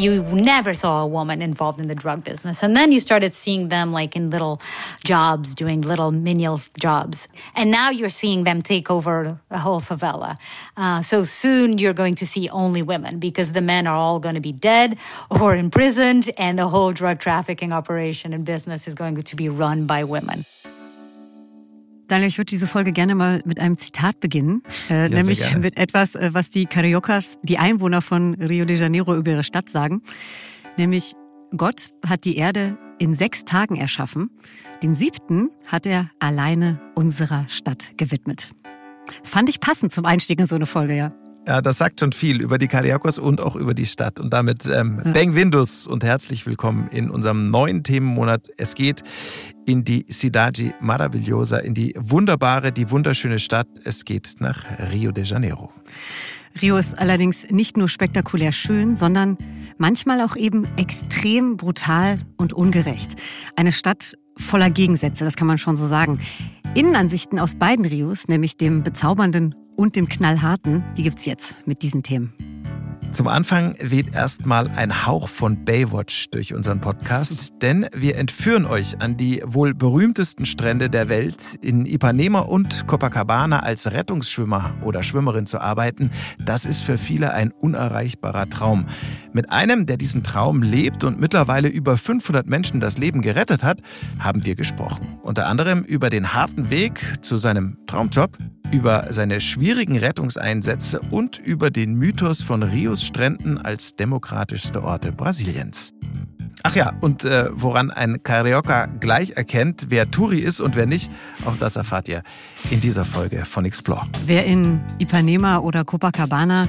you never saw a woman involved in the drug business. And then you started seeing them like in little jobs, doing little menial jobs. And now you're seeing them take over a whole favela. Uh, so soon you're going to see only women because the men are all going to be dead or imprisoned and the whole drug trafficking operation and business is going to be run by women. Daniel, ich würde diese Folge gerne mal mit einem Zitat beginnen, äh, ja, nämlich mit etwas, äh, was die Cariocas, die Einwohner von Rio de Janeiro über ihre Stadt sagen, nämlich Gott hat die Erde in sechs Tagen erschaffen, den siebten hat er alleine unserer Stadt gewidmet. Fand ich passend zum Einstieg in so eine Folge, ja. Ja, das sagt schon viel über die Cariacos und auch über die Stadt. Und damit ähm, ja. Beng Windus und herzlich willkommen in unserem neuen Themenmonat. Es geht in die Cidade Maravillosa, in die wunderbare, die wunderschöne Stadt. Es geht nach Rio de Janeiro. Rio ist allerdings nicht nur spektakulär schön, sondern manchmal auch eben extrem brutal und ungerecht. Eine Stadt voller Gegensätze, das kann man schon so sagen. Innenansichten aus beiden Rios, nämlich dem bezaubernden und dem knallharten, die gibt's jetzt mit diesen Themen. Zum Anfang weht erstmal ein Hauch von Baywatch durch unseren Podcast, denn wir entführen euch an die wohl berühmtesten Strände der Welt. In Ipanema und Copacabana als Rettungsschwimmer oder Schwimmerin zu arbeiten, das ist für viele ein unerreichbarer Traum. Mit einem, der diesen Traum lebt und mittlerweile über 500 Menschen das Leben gerettet hat, haben wir gesprochen. Unter anderem über den harten Weg zu seinem Traumjob, über seine schwierigen Rettungseinsätze und über den Mythos von Rios Stränden als demokratischste Orte Brasiliens. Ach ja, und äh, woran ein Carioca gleich erkennt, wer Turi ist und wer nicht, auch das erfahrt ihr in dieser Folge von Explore. Wer in Ipanema oder Copacabana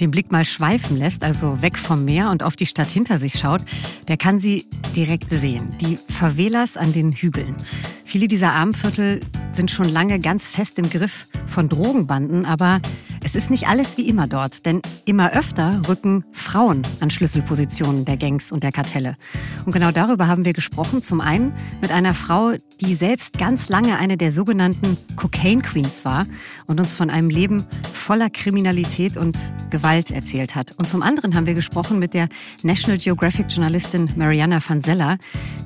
den Blick mal schweifen lässt, also weg vom Meer und auf die Stadt hinter sich schaut, der kann sie direkt sehen. Die Favelas an den Hügeln. Viele dieser Armenviertel sind schon lange ganz fest im Griff von Drogenbanden, aber es ist nicht alles wie immer dort, denn immer öfter rücken Frauen an Schlüsselpositionen der Gangs und der Kartelle. Und genau darüber haben wir gesprochen. Zum einen mit einer Frau, die selbst ganz lange eine der sogenannten Cocaine Queens war und uns von einem Leben voller Kriminalität und Gewalt erzählt hat. Und zum anderen haben wir gesprochen mit der National Geographic Journalistin Mariana Fanzella,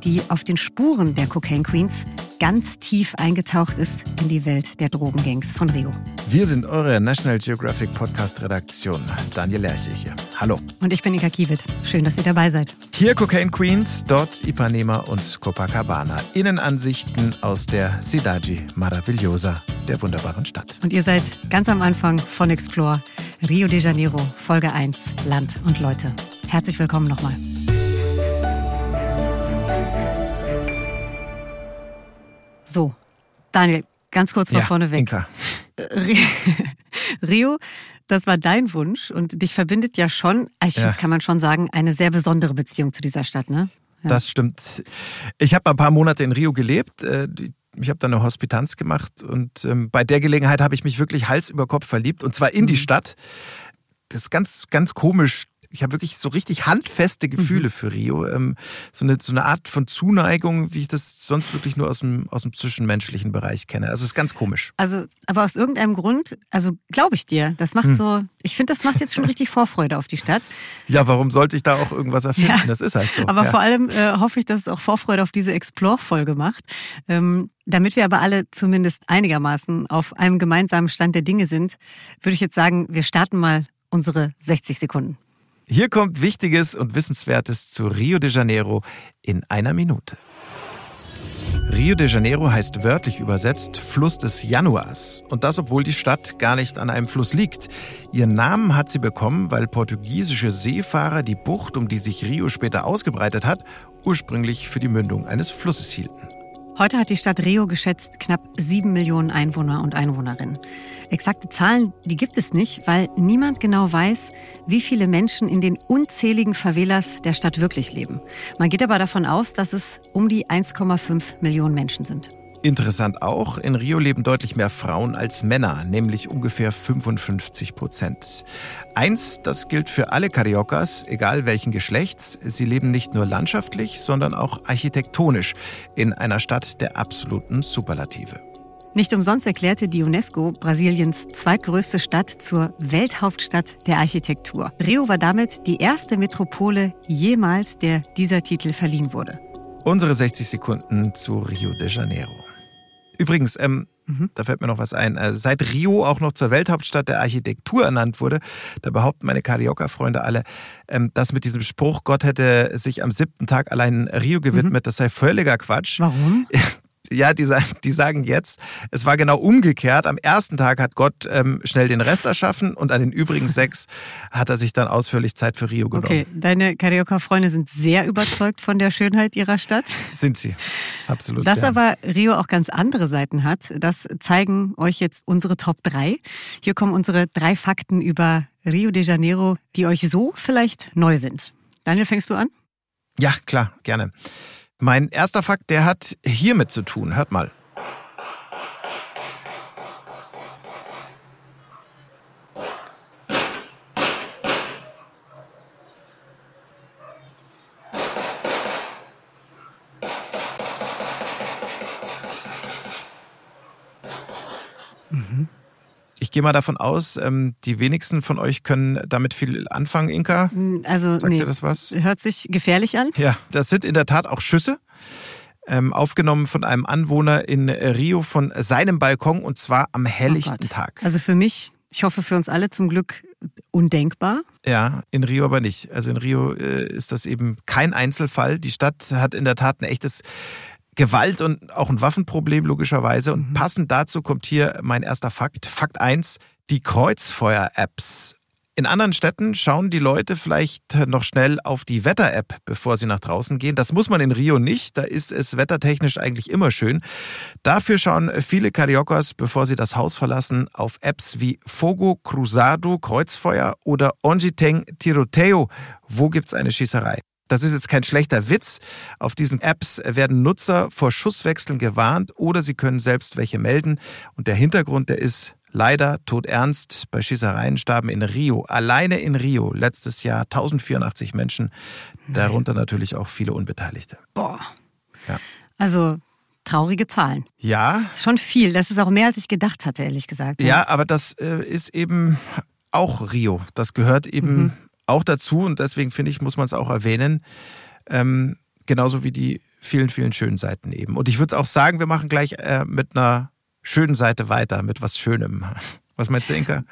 die auf den Spuren der Cocaine Queens ganz tief eingetaucht ist in die Welt der Drogengangs von Rio. Wir sind eure National Geographic Podcast Redaktion. Daniel Lerche hier. Hallo. Und ich bin Ika Kiewit. Schön, dass ihr dabei seid. Hier Cocaine Queens, dort Ipanema und Copacabana. Innenansichten aus der Cidade Maravillosa, der wunderbaren Stadt. Und ihr seid ganz am Anfang von Explore, Rio de Janeiro, Folge 1, Land und Leute. Herzlich willkommen nochmal. So, Daniel, ganz kurz mal ja, vorne weg. Inka. Rio, das war dein Wunsch und dich verbindet ja schon, also ja. das kann man schon sagen, eine sehr besondere Beziehung zu dieser Stadt, ne? Ja. Das stimmt. Ich habe ein paar Monate in Rio gelebt. Äh, ich habe da eine Hospitanz gemacht und ähm, bei der Gelegenheit habe ich mich wirklich Hals über Kopf verliebt und zwar in die mhm. Stadt. Das ist ganz, ganz komisch ich habe wirklich so richtig handfeste Gefühle mhm. für Rio. Ähm, so, eine, so eine Art von Zuneigung, wie ich das sonst wirklich nur aus dem, aus dem zwischenmenschlichen Bereich kenne. Also es ist ganz komisch. Also, aber aus irgendeinem Grund, also glaube ich dir, das macht hm. so, ich finde, das macht jetzt schon richtig Vorfreude auf die Stadt. Ja, warum sollte ich da auch irgendwas erfinden? Ja. Das ist halt so. Aber ja. vor allem äh, hoffe ich, dass es auch Vorfreude auf diese Explore-Folge macht. Ähm, damit wir aber alle zumindest einigermaßen auf einem gemeinsamen Stand der Dinge sind, würde ich jetzt sagen, wir starten mal unsere 60 Sekunden. Hier kommt Wichtiges und Wissenswertes zu Rio de Janeiro in einer Minute. Rio de Janeiro heißt wörtlich übersetzt Fluss des Januars. Und das, obwohl die Stadt gar nicht an einem Fluss liegt. Ihren Namen hat sie bekommen, weil portugiesische Seefahrer die Bucht, um die sich Rio später ausgebreitet hat, ursprünglich für die Mündung eines Flusses hielten. Heute hat die Stadt Rio geschätzt knapp sieben Millionen Einwohner und Einwohnerinnen. Exakte Zahlen, die gibt es nicht, weil niemand genau weiß, wie viele Menschen in den unzähligen Favelas der Stadt wirklich leben. Man geht aber davon aus, dass es um die 1,5 Millionen Menschen sind. Interessant auch, in Rio leben deutlich mehr Frauen als Männer, nämlich ungefähr 55 Prozent. Eins, das gilt für alle Cariocas, egal welchen Geschlechts. Sie leben nicht nur landschaftlich, sondern auch architektonisch in einer Stadt der absoluten Superlative. Nicht umsonst erklärte die UNESCO Brasiliens zweitgrößte Stadt zur Welthauptstadt der Architektur. Rio war damit die erste Metropole jemals, der dieser Titel verliehen wurde. Unsere 60 Sekunden zu Rio de Janeiro. Übrigens, ähm, mhm. da fällt mir noch was ein. Äh, seit Rio auch noch zur Welthauptstadt der Architektur ernannt wurde, da behaupten meine Carioca-Freunde alle, ähm, dass mit diesem Spruch, Gott hätte sich am siebten Tag allein Rio gewidmet, mhm. das sei völliger Quatsch. Warum? ja, die, die sagen jetzt, es war genau umgekehrt. Am ersten Tag hat Gott ähm, schnell den Rest erschaffen und an den übrigen sechs hat er sich dann ausführlich Zeit für Rio genommen. Okay, deine Carioca-Freunde sind sehr überzeugt von der Schönheit ihrer Stadt. Sind sie, absolut. Dass ja. aber Rio auch ganz andere Seiten hat, das zeigen euch jetzt unsere Top 3. Hier kommen unsere drei Fakten über Rio de Janeiro, die euch so vielleicht neu sind. Daniel, fängst du an? Ja, klar, gerne. Mein erster Fakt, der hat hiermit zu tun. Hört mal. Gehe mal davon aus, ähm, die wenigsten von euch können damit viel anfangen, Inka. Hm, also, Sagt nee, dir das was? Hört sich gefährlich an. Ja, das sind in der Tat auch Schüsse. Ähm, aufgenommen von einem Anwohner in Rio von seinem Balkon und zwar am helllichten oh Tag. Also für mich, ich hoffe für uns alle zum Glück undenkbar. Ja, in Rio aber nicht. Also in Rio äh, ist das eben kein Einzelfall. Die Stadt hat in der Tat ein echtes Gewalt und auch ein Waffenproblem logischerweise. Und mhm. passend dazu kommt hier mein erster Fakt. Fakt 1, die Kreuzfeuer-Apps. In anderen Städten schauen die Leute vielleicht noch schnell auf die Wetter-App, bevor sie nach draußen gehen. Das muss man in Rio nicht. Da ist es wettertechnisch eigentlich immer schön. Dafür schauen viele Cariocas, bevor sie das Haus verlassen, auf Apps wie Fogo Cruzado, Kreuzfeuer oder Onjiteng Tiroteo. Wo gibt's eine Schießerei? Das ist jetzt kein schlechter Witz. Auf diesen Apps werden Nutzer vor Schusswechseln gewarnt oder sie können selbst welche melden. Und der Hintergrund, der ist leider todernst. Bei Schießereien starben in Rio, alleine in Rio, letztes Jahr 1084 Menschen, darunter natürlich auch viele Unbeteiligte. Boah. Ja. Also traurige Zahlen. Ja. Schon viel. Das ist auch mehr, als ich gedacht hatte, ehrlich gesagt. Ja, ja aber das äh, ist eben auch Rio. Das gehört eben mhm auch dazu und deswegen finde ich, muss man es auch erwähnen. Ähm, genauso wie die vielen, vielen schönen Seiten eben. Und ich würde auch sagen, wir machen gleich äh, mit einer schönen Seite weiter, mit was Schönem. Was meinst du, Inka?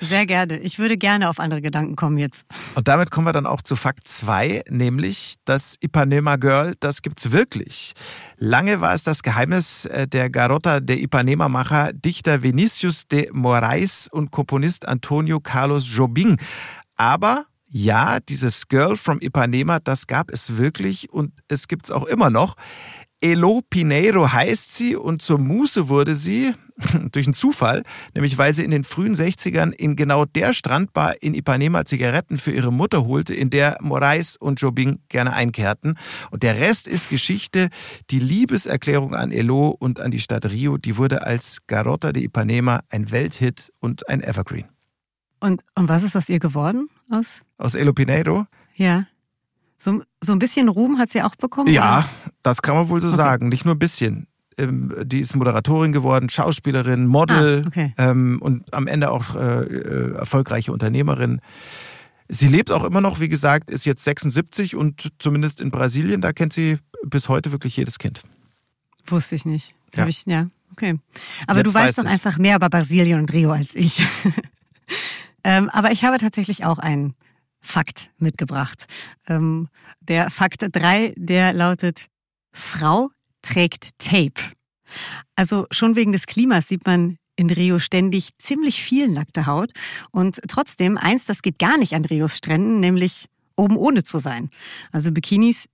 Sehr gerne. Ich würde gerne auf andere Gedanken kommen jetzt. Und damit kommen wir dann auch zu Fakt 2, nämlich das Ipanema Girl, das gibt's wirklich. Lange war es das Geheimnis äh, der Garota der Ipanema-Macher Dichter Vinicius de Moraes und Komponist Antonio Carlos Jobim. Aber ja, dieses Girl from Ipanema, das gab es wirklich und es gibt es auch immer noch. Elo Pineiro heißt sie und zur Muse wurde sie durch einen Zufall, nämlich weil sie in den frühen 60ern in genau der Strandbar in Ipanema Zigaretten für ihre Mutter holte, in der Moraes und Jobim gerne einkehrten. Und der Rest ist Geschichte. Die Liebeserklärung an Elo und an die Stadt Rio, die wurde als Garota de Ipanema ein Welthit und ein Evergreen. Und, und was ist aus ihr geworden? Aus, aus Elo Pinedo? Ja. So, so ein bisschen Ruhm hat sie auch bekommen? Ja, oder? das kann man wohl so okay. sagen. Nicht nur ein bisschen. Ähm, die ist Moderatorin geworden, Schauspielerin, Model ah, okay. ähm, und am Ende auch äh, äh, erfolgreiche Unternehmerin. Sie lebt auch immer noch, wie gesagt, ist jetzt 76 und zumindest in Brasilien, da kennt sie bis heute wirklich jedes Kind. Wusste ich nicht. Ja. Ich, ja, okay. Aber jetzt du weißt doch es. einfach mehr über Brasilien und Rio als ich. Ähm, aber ich habe tatsächlich auch einen Fakt mitgebracht. Ähm, der Fakt 3, der lautet, Frau trägt Tape. Also schon wegen des Klimas sieht man in Rio ständig ziemlich viel nackte Haut. Und trotzdem, eins, das geht gar nicht an Rios Stränden, nämlich oben ohne zu sein. Also Bikinis,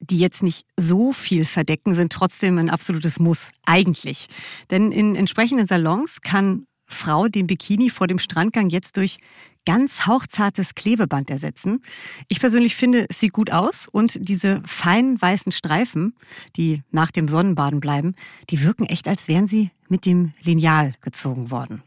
die jetzt nicht so viel verdecken, sind trotzdem ein absolutes Muss, eigentlich. Denn in entsprechenden Salons kann Frau den Bikini vor dem Strandgang jetzt durch ganz hauchzartes Klebeband ersetzen. Ich persönlich finde, es sieht gut aus und diese feinen weißen Streifen, die nach dem Sonnenbaden bleiben, die wirken echt, als wären sie mit dem Lineal gezogen worden.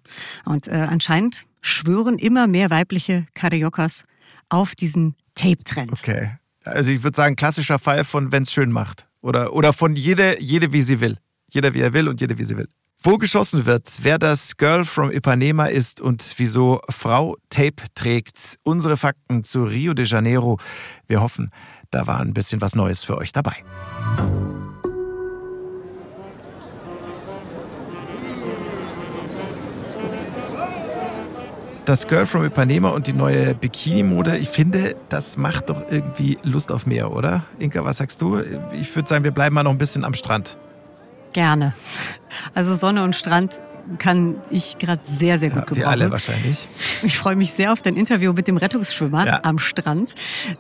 Und äh, anscheinend schwören immer mehr weibliche Karaokas auf diesen Tape-Trend. Okay. Also ich würde sagen, klassischer Fall von wenn's schön macht. Oder, oder von jede, jede wie sie will. Jeder wie er will und jede wie sie will. Wo geschossen wird, wer das Girl from Ipanema ist und wieso Frau Tape trägt. Unsere Fakten zu Rio de Janeiro. Wir hoffen, da war ein bisschen was Neues für euch dabei. das Girl from Ipanema und die neue Bikini-Mode, ich finde, das macht doch irgendwie Lust auf mehr, oder? Inka, was sagst du? Ich würde sagen, wir bleiben mal noch ein bisschen am Strand. Gerne. Also Sonne und Strand kann ich gerade sehr, sehr gut ja, gebrauchen. Wir alle wahrscheinlich. Ich freue mich sehr auf dein Interview mit dem Rettungsschwimmer ja. am Strand.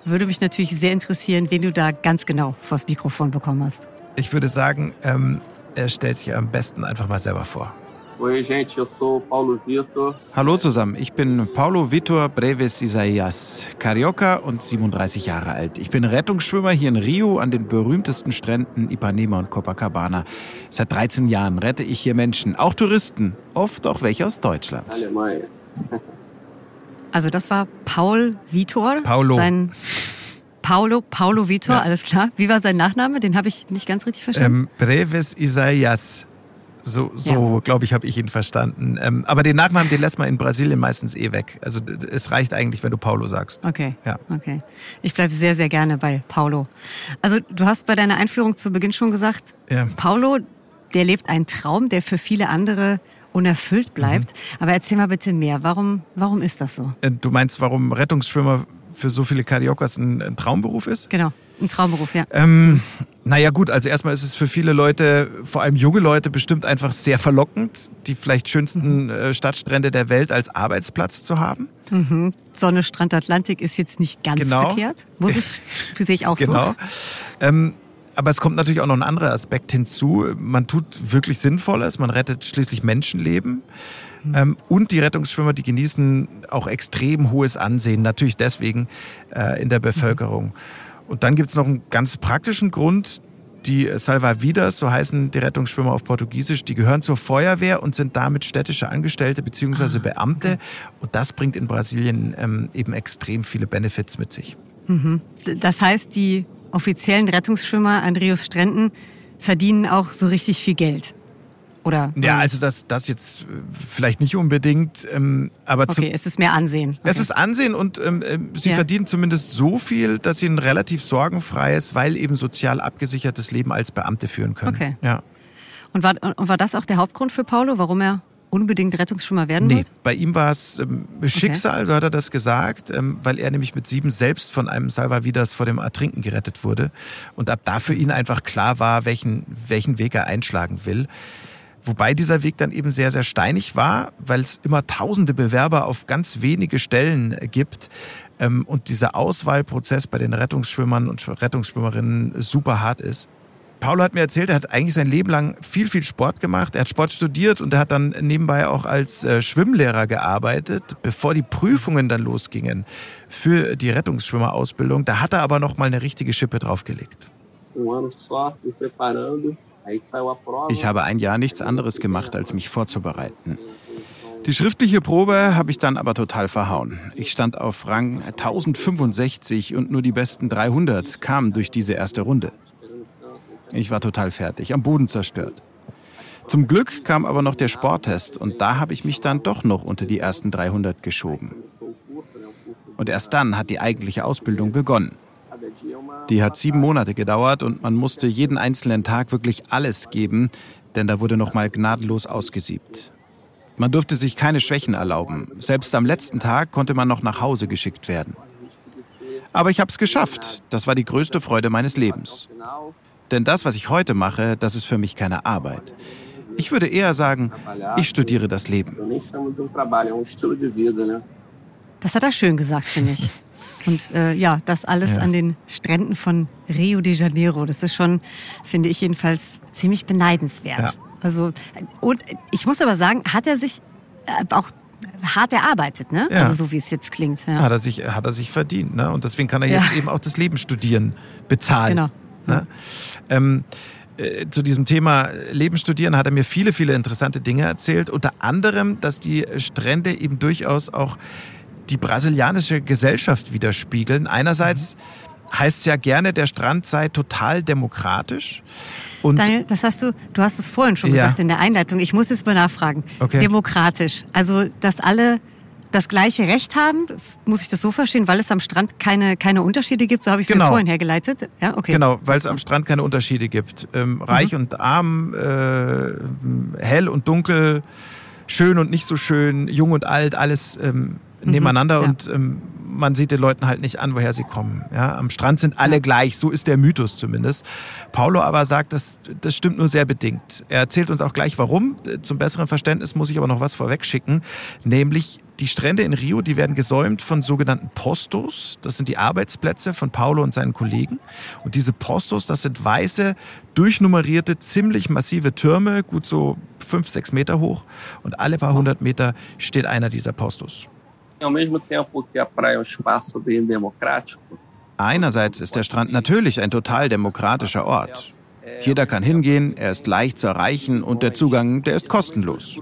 Würde mich natürlich sehr interessieren, wen du da ganz genau vors Mikrofon bekommen hast. Ich würde sagen, ähm, er stellt sich am besten einfach mal selber vor. Oi, gente, eu sou Paulo Vitor. Hallo zusammen, ich bin Paulo Vitor Breves Isaias, Carioca und 37 Jahre alt. Ich bin Rettungsschwimmer hier in Rio an den berühmtesten Stränden Ipanema und Copacabana. Seit 13 Jahren rette ich hier Menschen, auch Touristen, oft auch welche aus Deutschland. Also das war Paul Vitor. Paulo. Sein Paulo, Paulo Vitor, ja. alles klar. Wie war sein Nachname? Den habe ich nicht ganz richtig verstanden. Ähm, Breves Isaias. So, so ja. glaube ich, habe ich ihn verstanden. Ähm, aber den Nachnamen, den lässt man in Brasilien meistens eh weg. Also es reicht eigentlich, wenn du Paulo sagst. Okay. Ja. Okay. Ich bleibe sehr, sehr gerne bei Paulo. Also du hast bei deiner Einführung zu Beginn schon gesagt, ja. Paulo, der lebt einen Traum, der für viele andere unerfüllt bleibt. Mhm. Aber erzähl mal bitte mehr. Warum, warum ist das so? Äh, du meinst, warum Rettungsschwimmer für so viele Cariocas ein, ein Traumberuf ist? Genau. Ein Traumberuf, ja. Ähm, naja gut, also erstmal ist es für viele Leute, vor allem junge Leute, bestimmt einfach sehr verlockend, die vielleicht schönsten mhm. äh, Stadtstrände der Welt als Arbeitsplatz zu haben. Mhm. Sonne, Strand, Atlantik ist jetzt nicht ganz genau. verkehrt. Muss ich, sehe ich auch genau. so. Ähm, aber es kommt natürlich auch noch ein anderer Aspekt hinzu. Man tut wirklich Sinnvolles, man rettet schließlich Menschenleben. Mhm. Ähm, und die Rettungsschwimmer, die genießen auch extrem hohes Ansehen, natürlich deswegen äh, in der Bevölkerung. Mhm. Und dann gibt es noch einen ganz praktischen Grund. Die Salvavidas, so heißen die Rettungsschwimmer auf Portugiesisch, die gehören zur Feuerwehr und sind damit städtische Angestellte bzw. Ah, Beamte. Okay. Und das bringt in Brasilien ähm, eben extrem viele Benefits mit sich. Mhm. Das heißt, die offiziellen Rettungsschwimmer an Rios Stränden verdienen auch so richtig viel Geld. Oder? Ja, also das, das jetzt äh, vielleicht nicht unbedingt, ähm, aber okay, es ist mehr Ansehen. Okay. Es ist Ansehen und ähm, äh, sie ja. verdienen zumindest so viel, dass sie ein relativ sorgenfreies, weil eben sozial abgesichertes Leben als Beamte führen können. Okay. Ja. Und war, und war das auch der Hauptgrund für Paulo, warum er unbedingt Rettungsschwimmer werden nee, wird? bei ihm war es ähm, Schicksal, okay. so hat er das gesagt, ähm, weil er nämlich mit sieben selbst von einem Salvavidas vor dem Ertrinken gerettet wurde und ab da für ihn einfach klar war, welchen, welchen Weg er einschlagen will. Wobei dieser Weg dann eben sehr, sehr steinig war, weil es immer tausende Bewerber auf ganz wenige Stellen gibt ähm, und dieser Auswahlprozess bei den Rettungsschwimmern und Rettungsschwimmerinnen super hart ist. Paulo hat mir erzählt, er hat eigentlich sein Leben lang viel, viel Sport gemacht. Er hat Sport studiert und er hat dann nebenbei auch als äh, Schwimmlehrer gearbeitet, bevor die Prüfungen dann losgingen für die Rettungsschwimmerausbildung. Da hat er aber noch mal eine richtige Schippe draufgelegt. Um ano só, me preparando ich habe ein Jahr nichts anderes gemacht, als mich vorzubereiten. Die schriftliche Probe habe ich dann aber total verhauen. Ich stand auf Rang 1065 und nur die besten 300 kamen durch diese erste Runde. Ich war total fertig, am Boden zerstört. Zum Glück kam aber noch der Sporttest und da habe ich mich dann doch noch unter die ersten 300 geschoben. Und erst dann hat die eigentliche Ausbildung begonnen. Die hat sieben Monate gedauert und man musste jeden einzelnen Tag wirklich alles geben, denn da wurde nochmal gnadenlos ausgesiebt. Man durfte sich keine Schwächen erlauben. Selbst am letzten Tag konnte man noch nach Hause geschickt werden. Aber ich habe es geschafft. Das war die größte Freude meines Lebens. Denn das, was ich heute mache, das ist für mich keine Arbeit. Ich würde eher sagen, ich studiere das Leben. Das hat er schön gesagt, finde ich. Und äh, ja, das alles ja. an den Stränden von Rio de Janeiro. Das ist schon, finde ich jedenfalls, ziemlich beneidenswert. Ja. Also, und ich muss aber sagen, hat er sich äh, auch hart erarbeitet, ne? Ja. Also so wie es jetzt klingt. Ja. Hat, er sich, hat er sich verdient, ne? Und deswegen kann er jetzt eben auch das Leben studieren, bezahlen. Genau. Ne? Ähm, äh, zu diesem Thema Leben studieren hat er mir viele, viele interessante Dinge erzählt. Unter anderem, dass die Strände eben durchaus auch die brasilianische Gesellschaft widerspiegeln. Einerseits heißt ja gerne, der Strand sei total demokratisch. Und Daniel, das hast du, du hast es vorhin schon ja. gesagt in der Einleitung. Ich muss es mal nachfragen. Okay. Demokratisch. Also, dass alle das gleiche Recht haben, muss ich das so verstehen, weil es am Strand keine, keine Unterschiede gibt, so habe ich es genau. vorhin hergeleitet. Ja, okay. Genau, weil es am Strand keine Unterschiede gibt. Ähm, reich mhm. und arm, äh, hell und dunkel, schön und nicht so schön, jung und alt, alles ähm. Nebeneinander ja. und ähm, man sieht den Leuten halt nicht an, woher sie kommen. Ja, am Strand sind alle gleich, so ist der Mythos zumindest. Paulo aber sagt, das, das stimmt nur sehr bedingt. Er erzählt uns auch gleich, warum. Zum besseren Verständnis muss ich aber noch was vorwegschicken, nämlich die Strände in Rio, die werden gesäumt von sogenannten Postos. Das sind die Arbeitsplätze von Paulo und seinen Kollegen. Und diese Postos, das sind weiße, durchnummerierte, ziemlich massive Türme, gut so fünf, sechs Meter hoch. Und alle paar hundert Meter steht einer dieser Postos. Einerseits ist der Strand natürlich ein total demokratischer Ort. Jeder kann hingehen, er ist leicht zu erreichen und der Zugang, der ist kostenlos.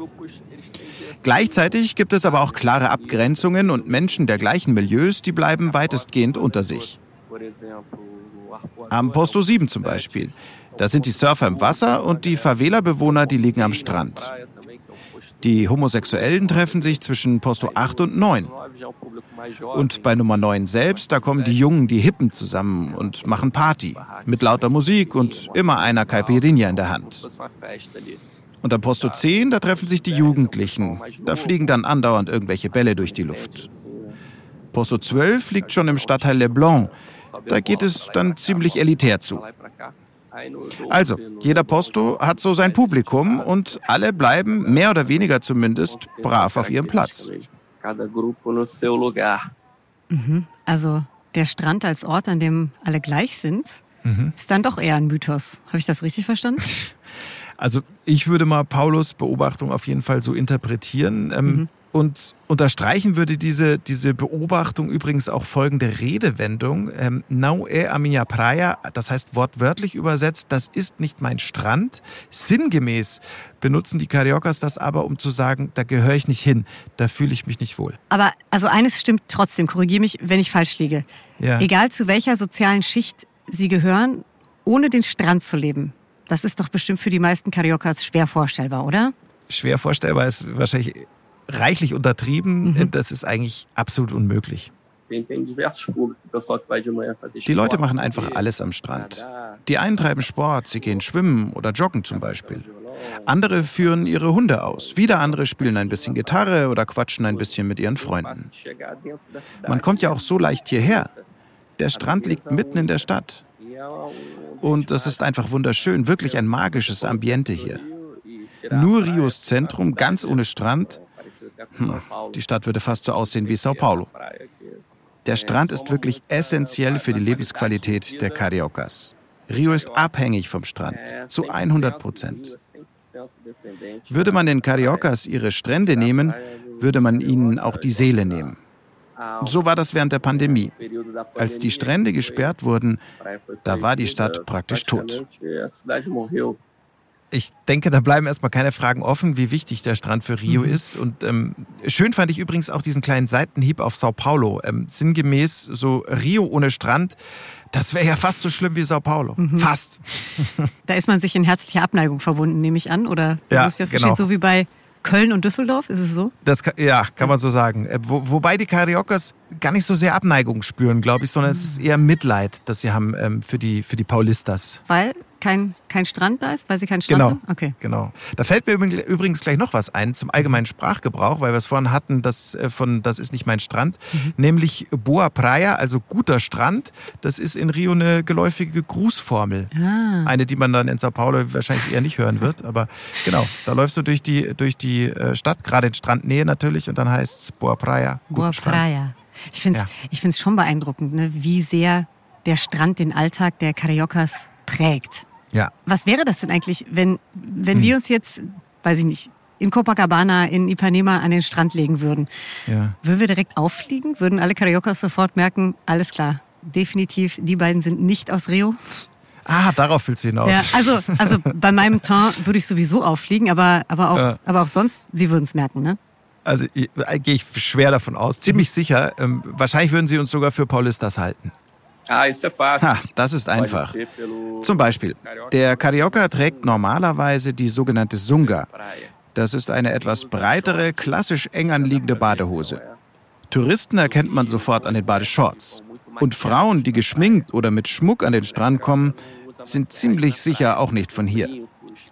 Gleichzeitig gibt es aber auch klare Abgrenzungen und Menschen der gleichen Milieus, die bleiben weitestgehend unter sich. Am Posto 7 zum Beispiel. Da sind die Surfer im Wasser und die Favela-Bewohner, die liegen am Strand. Die Homosexuellen treffen sich zwischen Posto 8 und 9. Und bei Nummer 9 selbst, da kommen die Jungen, die Hippen zusammen und machen Party. Mit lauter Musik und immer einer Caipirinha in der Hand. Und am Posto 10, da treffen sich die Jugendlichen. Da fliegen dann andauernd irgendwelche Bälle durch die Luft. Posto 12 liegt schon im Stadtteil Le Blanc. Da geht es dann ziemlich elitär zu. Also, jeder Posto hat so sein Publikum und alle bleiben, mehr oder weniger zumindest, brav auf ihrem Platz. Mhm. Also, der Strand als Ort, an dem alle gleich sind, mhm. ist dann doch eher ein Mythos. Habe ich das richtig verstanden? Also, ich würde mal Paulus Beobachtung auf jeden Fall so interpretieren. Ähm, mhm. Und unterstreichen würde diese, diese Beobachtung übrigens auch folgende Redewendung. Ähm, é a minha praia, das heißt wortwörtlich übersetzt, das ist nicht mein Strand. Sinngemäß benutzen die Cariocas das aber, um zu sagen, da gehöre ich nicht hin, da fühle ich mich nicht wohl. Aber also eines stimmt trotzdem, korrigiere mich, wenn ich falsch liege. Ja. Egal zu welcher sozialen Schicht Sie gehören, ohne den Strand zu leben, das ist doch bestimmt für die meisten Cariocas schwer vorstellbar, oder? Schwer vorstellbar ist wahrscheinlich reichlich untertrieben. Mhm. Das ist eigentlich absolut unmöglich. Die Leute machen einfach alles am Strand. Die einen treiben Sport, sie gehen schwimmen oder joggen zum Beispiel. Andere führen ihre Hunde aus. Wieder andere spielen ein bisschen Gitarre oder quatschen ein bisschen mit ihren Freunden. Man kommt ja auch so leicht hierher. Der Strand liegt mitten in der Stadt. Und das ist einfach wunderschön, wirklich ein magisches Ambiente hier. Nur Rios Zentrum, ganz ohne Strand, hm, die Stadt würde fast so aussehen wie Sao Paulo. Der Strand ist wirklich essentiell für die Lebensqualität der Cariocas. Rio ist abhängig vom Strand, zu 100 Prozent. Würde man den Cariocas ihre Strände nehmen, würde man ihnen auch die Seele nehmen. So war das während der Pandemie. Als die Strände gesperrt wurden, da war die Stadt praktisch tot ich denke, da bleiben erstmal keine Fragen offen, wie wichtig der Strand für Rio mhm. ist. Und ähm, schön fand ich übrigens auch diesen kleinen Seitenhieb auf Sao Paulo. Ähm, sinngemäß so Rio ohne Strand, das wäre ja fast so schlimm wie Sao Paulo. Mhm. Fast. Da ist man sich in herzlicher Abneigung verbunden, nehme ich an. Oder ja, ist das genau. so wie bei Köln und Düsseldorf, ist es so? Das kann, ja, kann man so sagen. Äh, wo, wobei die Cariocas gar nicht so sehr Abneigung spüren, glaube ich, sondern es ist eher Mitleid, das sie haben ähm, für, die, für die Paulistas. Weil kein, kein Strand da ist, weil sie keinen Strand genau, haben? Okay. Genau. Da fällt mir übrigens gleich noch was ein zum allgemeinen Sprachgebrauch, weil wir es vorhin hatten, das äh, von das ist nicht mein Strand, mhm. nämlich Boa Praia, also guter Strand. Das ist in Rio eine geläufige Grußformel. Ah. Eine, die man dann in Sao Paulo wahrscheinlich eher nicht hören wird, aber genau, da läufst du durch die, durch die äh, Stadt, gerade in Strandnähe natürlich, und dann heißt es Boa Praia. Boa Praia. Ich finde es ja. Ich schon beeindruckend, ne, wie sehr der Strand den Alltag der Cariocas prägt. Ja. Was wäre das denn eigentlich, wenn, wenn hm. wir uns jetzt, weiß ich nicht, in Copacabana, in Ipanema an den Strand legen würden? Ja. Würden wir direkt auffliegen? Würden alle Cariocas sofort merken, alles klar, definitiv, die beiden sind nicht aus Rio? Ah, darauf willst du hinaus. Ja, also, also bei meinem Ton würde ich sowieso auffliegen, aber, aber, auch, ja. aber auch sonst, sie würden es merken, ne? Also gehe ich schwer davon aus, ziemlich sicher. Ähm, wahrscheinlich würden sie uns sogar für Paulistas halten. Ah. Ha, das ist einfach. Zum Beispiel, der Carioca trägt normalerweise die sogenannte Sunga. Das ist eine etwas breitere, klassisch eng anliegende Badehose. Touristen erkennt man sofort an den Badeshorts. Und Frauen, die geschminkt oder mit Schmuck an den Strand kommen, sind ziemlich sicher auch nicht von hier.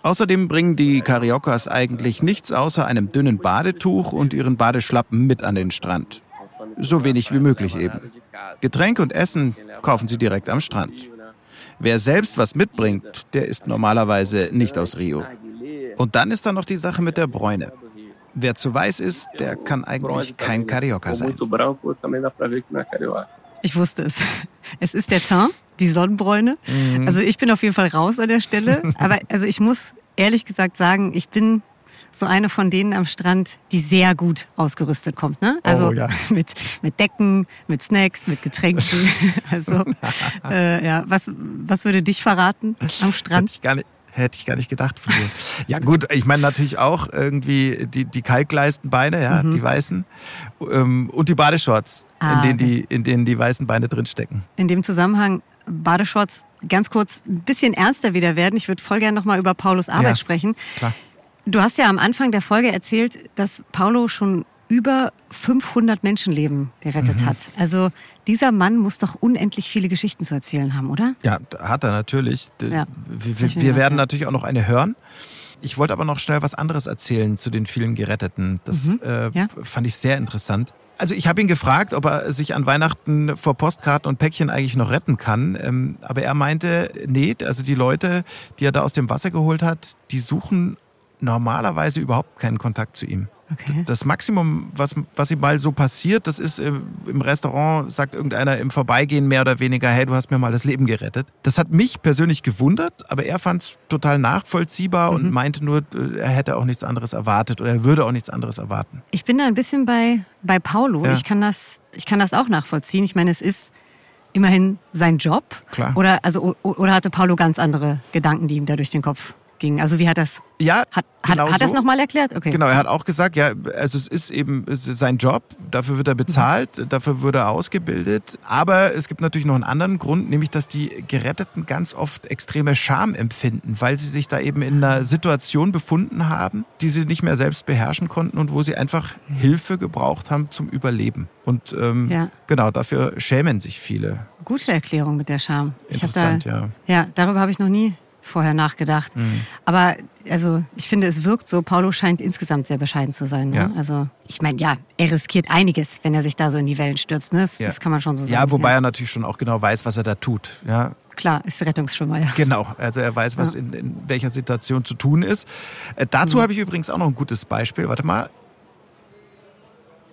Außerdem bringen die Cariocas eigentlich nichts außer einem dünnen Badetuch und ihren Badeschlappen mit an den Strand. So wenig wie möglich eben. Getränke und Essen kaufen sie direkt am Strand. Wer selbst was mitbringt, der ist normalerweise nicht aus Rio. Und dann ist da noch die Sache mit der Bräune. Wer zu weiß ist, der kann eigentlich kein Carioca sein. Ich wusste es. Es ist der Teint, die Sonnenbräune. Mhm. Also ich bin auf jeden Fall raus an der Stelle. Aber also ich muss ehrlich gesagt sagen, ich bin so eine von denen am Strand, die sehr gut ausgerüstet kommt. Ne? Also Oh, ja. mit, mit Decken, mit Snacks, mit Getränken. Also äh, ja, was, was würde dich verraten am Hätte Strand? ich gar nicht, hätte ich gar nicht gedacht von dir. Ja gut, ich meine natürlich auch irgendwie die, die Kalkleistenbeine, ja, die weißen ähm, und die Badeshorts, Ah, in, denen die, in denen die weißen Beine drinstecken. In dem Zusammenhang Badeshorts ganz kurz ein bisschen ernster wieder werden. Ich würde voll gerne nochmal über Paulos Arbeit Ja, sprechen. klar. Du hast ja am Anfang der Folge erzählt, dass Paulo schon über 500 Menschenleben gerettet Mhm. hat. Also dieser Mann muss doch unendlich viele Geschichten zu erzählen haben, oder? Ja, hat er natürlich. Ja, wir wir, wir werden natürlich auch noch eine hören. Ich wollte aber noch schnell was anderes erzählen zu den vielen Geretteten. Das äh, Mhm. ja. fand ich sehr interessant. Also ich habe ihn gefragt, ob er sich an Weihnachten vor Postkarten und Päckchen eigentlich noch retten kann. Ähm, aber er meinte, nee, also die Leute, die er da aus dem Wasser geholt hat, die suchen normalerweise überhaupt keinen Kontakt zu ihm. Okay. Das Maximum, was, was ihm mal so passiert, das ist äh, im Restaurant, sagt irgendeiner im Vorbeigehen mehr oder weniger, hey, du hast mir mal das Leben gerettet. Das hat mich persönlich gewundert, aber er fand es total nachvollziehbar und meinte nur, äh, er hätte auch nichts anderes erwartet oder er würde auch nichts anderes erwarten. Ich bin da ein bisschen bei, bei Paulo. Ja. Ich, kann das, ich kann das auch nachvollziehen. Ich meine, es ist immerhin sein Job. Klar. Oder, also, oder hatte Paulo ganz andere Gedanken, die ihm da durch den Kopf gingen? Also wie hat das, Ja, hat, genau hat, hat das so. nochmal erklärt? Okay. Genau, er hat auch gesagt, ja, also es ist eben sein Job, dafür wird er bezahlt, dafür wird er ausgebildet. Aber es gibt natürlich noch einen anderen Grund, nämlich dass die Geretteten ganz oft extreme Scham empfinden, weil sie sich da eben in einer Situation befunden haben, die sie nicht mehr selbst beherrschen konnten und wo sie einfach Hilfe gebraucht haben zum Überleben. Und ähm, Ja. genau, dafür schämen sich viele. Gute Erklärung mit der Scham. Interessant, da, ja. Mhm. Ja, darüber habe ich noch nie vorher nachgedacht. Aber also ich finde, es wirkt so, Paulo scheint insgesamt sehr bescheiden zu sein. Ne? Ja. Also ich meine, ja, er riskiert einiges, wenn er sich da so in die Wellen stürzt. Ne? Das, Ja. das kann man schon so sagen. Ja, wobei er natürlich schon auch genau weiß, was er da tut. Ja, Klar, ist Rettungsschwimmer, ja. Genau, also er weiß, was Ja. in, in welcher Situation zu tun ist. Äh, dazu habe ich übrigens auch noch ein gutes Beispiel. Warte mal, Então, é, a pessoa.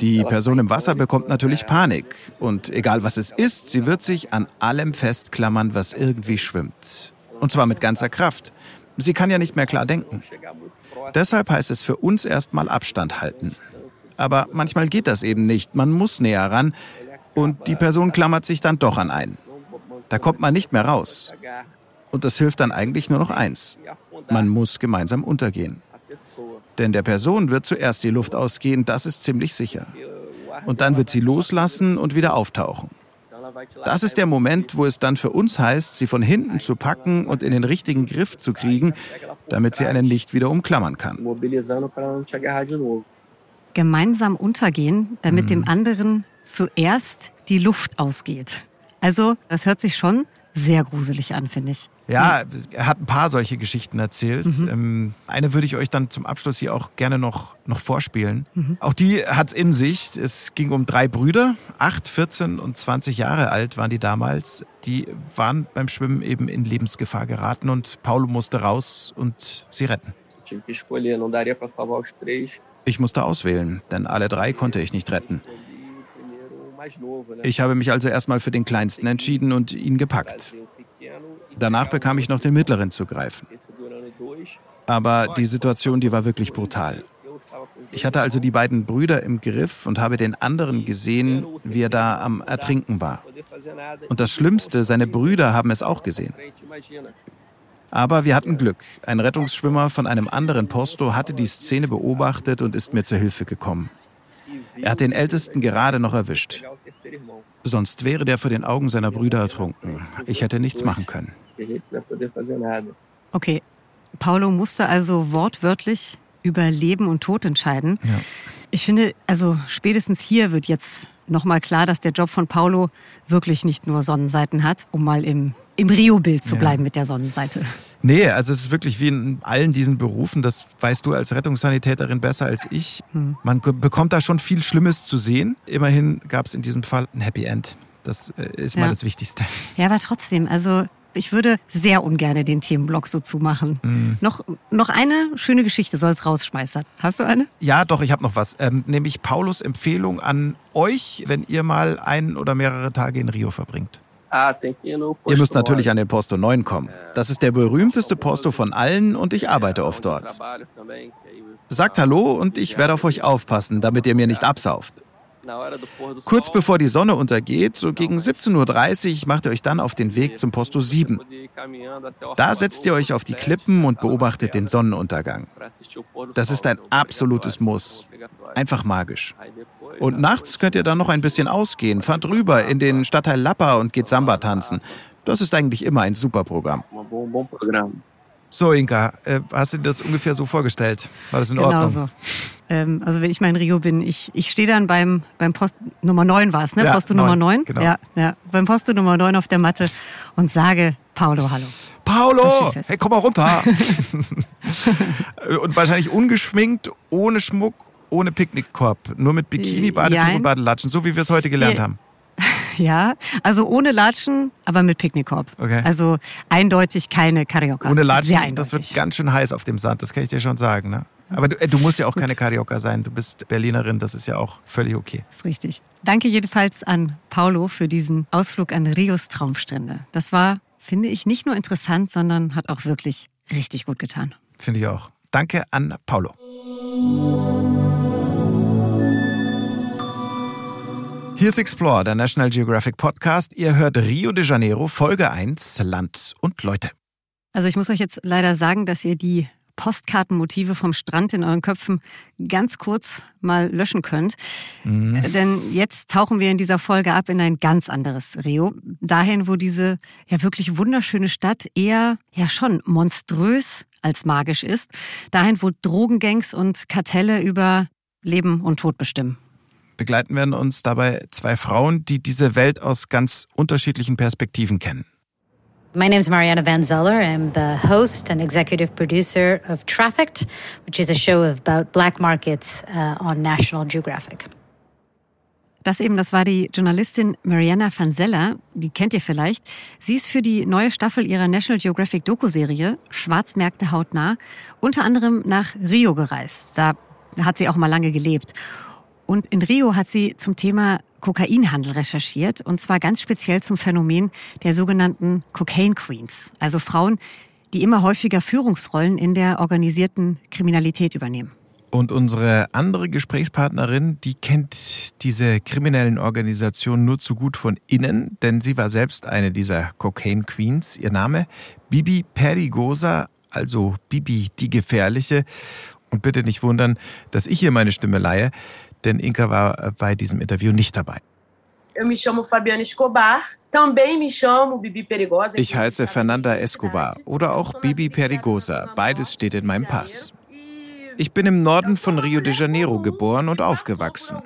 Die Person im Wasser bekommt natürlich Panik. Und egal was es ist, sie wird sich an allem festklammern, was irgendwie schwimmt. Und zwar mit ganzer Kraft. Sie kann ja nicht mehr klar denken. Deshalb heißt es für uns erstmal Abstand halten. Aber manchmal geht das eben nicht. Man muss näher ran und die Person klammert sich dann doch an einen. Da kommt man nicht mehr raus. Und das hilft dann eigentlich nur noch eins. Man muss gemeinsam untergehen. Denn der Person wird zuerst die Luft ausgehen, das ist ziemlich sicher. Und dann wird sie loslassen und wieder auftauchen. Das ist der Moment, wo es dann für uns heißt, sie von hinten zu packen und in den richtigen Griff zu kriegen, damit sie einen nicht wieder umklammern kann. Gemeinsam untergehen, damit Mhm. dem anderen zuerst die Luft ausgeht. Also, das hört sich schon sehr gruselig an, finde ich. Ja, er hat ein paar solche Geschichten erzählt. Ähm, eine würde ich euch dann zum Abschluss hier auch gerne noch, noch vorspielen. Auch die hat in sich. Es ging um drei Brüder, acht, 14 und 20 Jahre alt waren die damals. Die waren beim Schwimmen eben in Lebensgefahr geraten und Paulo musste raus und sie retten. Ich musste auswählen, denn alle drei konnte ich nicht retten. Ich habe mich also erstmal für den Kleinsten entschieden und ihn gepackt. Danach bekam ich noch den Mittleren zu greifen. Aber die Situation, die war wirklich brutal. Ich hatte also die beiden Brüder im Griff und habe den anderen gesehen, wie er da am Ertrinken war. Und das Schlimmste, seine Brüder haben es auch gesehen. Aber wir hatten Glück. Ein Rettungsschwimmer von einem anderen Posto hatte die Szene beobachtet und ist mir zur Hilfe gekommen. Er hat den Ältesten gerade noch erwischt. Sonst wäre der vor den Augen seiner Brüder ertrunken. Ich hätte nichts machen können. Que a gente não ia poder fazer nada. Okay, Paulo musste also wortwörtlich über Leben und Tod entscheiden. Ja. Ich finde, also spätestens hier wird jetzt nochmal klar, dass der Job von Paulo wirklich nicht nur Sonnenseiten hat, um mal im, im Rio-Bild zu Ja. bleiben mit der Sonnenseite. Nee, also es ist wirklich wie in allen diesen Berufen, das weißt du als Rettungssanitäterin besser als ich. Man ge- bekommt da schon viel Schlimmes zu sehen. Immerhin gab es in diesem Fall ein Happy End. Das äh, ist mal Ja. das Wichtigste. Ja, aber trotzdem, also ich würde sehr ungern den Themenblock so zumachen. Mhm. Noch, noch eine schöne Geschichte soll's rausschmeißern. Hast du eine? Ja, doch, ich habe noch was. Ähm, nämlich Paulus Empfehlung an euch, wenn ihr mal ein oder mehrere Tage in Rio verbringt. Ah, Ihr müsst natürlich an den Posto 9 kommen. Das ist der berühmteste Posto von allen und ich arbeite oft dort. Sagt Hallo und ich werde auf euch aufpassen, damit ihr mir nicht absauft. Kurz bevor die Sonne untergeht, so gegen 17.30 Uhr, macht ihr euch dann auf den Weg zum Posto 7. poder ir caminhando até o Da setzt ihr euch auf die Klippen und beobachtet den Sonnenuntergang. pra assistir o pôr do Das ist ein absolutes Muss. Einfach magisch. Und nachts könnt ihr dann noch ein bisschen ausgehen, fahrt rüber in den Stadtteil Lappa und geht Samba tanzen. Das ist eigentlich immer ein super Programm. So, Inka, äh, hast du dir das ungefähr so vorgestellt? War das in Genau Ordnung? so. Ähm, also wenn ich mal in Rio bin, ich, ich stehe dann beim, beim Post Nummer 9 war es, ne? Ja, Posto Nummer neun, 9? genau. Ja, ja. Beim Posto Nummer 9 auf der Matte und sage Paulo Hallo. Fest. hey, komm mal runter. und wahrscheinlich ungeschminkt, ohne Schmuck, ohne Picknickkorb, nur mit Bikini, Badetuch Jein. und Badelatschen, so wie wir es heute gelernt Ja. haben. Ja, also ohne Latschen, aber mit Picknickkorb. Okay. Also eindeutig keine Carioca. Ohne Latschen, das wird ganz schön heiß auf dem Sand, das kann ich dir schon sagen. Ne? Aber du, äh, du musst ja auch keine Carioca sein, du bist Berlinerin, das ist ja auch völlig okay. ist richtig. Danke jedenfalls an Paulo für diesen Ausflug an Rios Traumstrände. Das war, finde ich, nicht nur interessant, sondern hat auch wirklich richtig gut getan. Finde ich auch. Danke an Paulo. Hier ist Explore, der National Geographic Podcast. Ihr hört Rio de Janeiro, Folge 1, Land und Leute. Also ich muss euch jetzt leider sagen, dass ihr die Postkartenmotive vom Strand in euren Köpfen ganz kurz mal löschen könnt. Äh, Denn jetzt tauchen wir in dieser Folge ab in ein ganz anderes Rio. Dahin, wo diese ja wirklich wunderschöne Stadt eher ja schon monströs als magisch ist. Dahin, wo Drogengangs und Kartelle über Leben und Tod bestimmen. Begleiten werden uns dabei zwei Frauen, die diese Welt aus ganz unterschiedlichen Perspektiven kennen. My name is Mariana Van Zeller. I'm the host and executive producer of Trafficked, which is a show about black markets uh, on National Geographic. Das eben, das war die Journalistin Mariana van Zeller, die kennt ihr vielleicht. Sie ist für die neue Staffel ihrer National Geographic Doku-Serie Schwarzmärkte hautnah unter anderem nach Rio gereist. Da hat sie auch mal lange gelebt. Und in Rio hat sie zum Thema Kokainhandel recherchiert und zwar ganz speziell zum Phänomen der sogenannten Cocaine Queens, also Frauen, die immer häufiger Führungsrollen in der organisierten Kriminalität übernehmen. Und unsere andere Gesprächspartnerin, die kennt diese kriminellen Organisationen nur zu gut von innen, denn sie war selbst eine dieser Cocaine Queens. Ihr Name Bibi Perigosa, also Bibi die Gefährliche. Und bitte nicht wundern, dass ich hier meine Stimme leihe, denn Inka war bei diesem Interview nicht dabei. Ich heiße Fernanda Escobar oder auch Bibi Perigosa. Beides steht in meinem Pass. Ich bin im Norden von Rio de Janeiro geboren und aufgewachsen.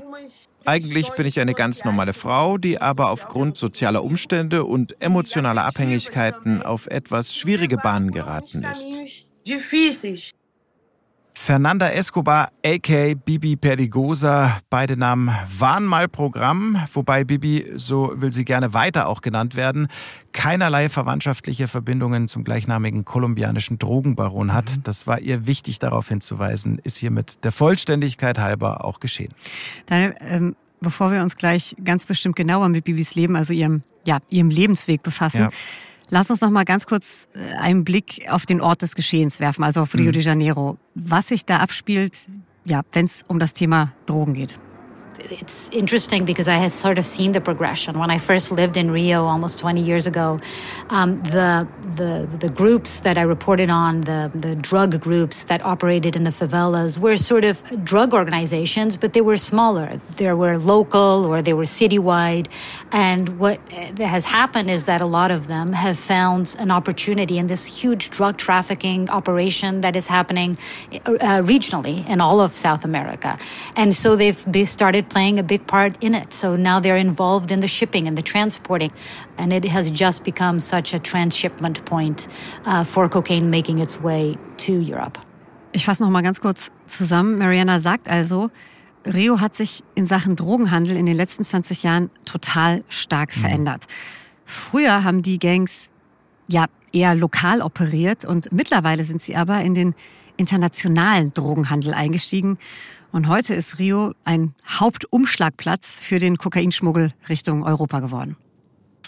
Eigentlich bin ich eine ganz normale Frau, die aber aufgrund sozialer Umstände und emotionaler Abhängigkeiten auf etwas schwierige Bahnen geraten ist. Fernanda Escobar, aka Bibi Perigosa, beide Namen waren mal Programm, wobei Bibi, so will sie gerne weiter auch genannt werden, keinerlei verwandtschaftliche Verbindungen zum gleichnamigen kolumbianischen Drogenbaron hat. Das war ihr wichtig darauf hinzuweisen, ist hiermit der Vollständigkeit halber auch geschehen. Daniel, ähm, bevor wir uns gleich ganz bestimmt genauer mit Bibis Leben, also ihrem, ja, ihrem Lebensweg befassen, Ja. Lass uns noch mal ganz kurz äh, einen Blick auf den Ort des Geschehens werfen, also auf Rio de Janeiro. Was sich da abspielt, ja, wenn es um das Thema Drogen geht. It's interesting because I had sort of seen the progression when I first lived in Rio almost 20 years ago. Um, the the the groups that I reported on, the the drug groups that operated in the favelas, were sort of drug organizations, but they were smaller. They were local or they were citywide. And what has happened is that a lot of them have found an opportunity in this huge drug trafficking operation that is happening uh, regionally in all of South America. And so they've they started playing a big part in it. So now they're involved in the shipping and the transporting. And it has just become such a transshipment point uh, for cocaine making its way to Europe. Ich fasse noch mal ganz kurz zusammen. Mariana sagt also, Rio hat sich in Sachen Drogenhandel in den letzten 20 Jahren total stark mhm. verändert. Früher haben die Gangs ja eher lokal operiert und mittlerweile sind sie aber in den internationalen Drogenhandel eingestiegen. Und heute ist Rio ein Hauptumschlagplatz für den Kokainschmuggel Richtung Europa geworden.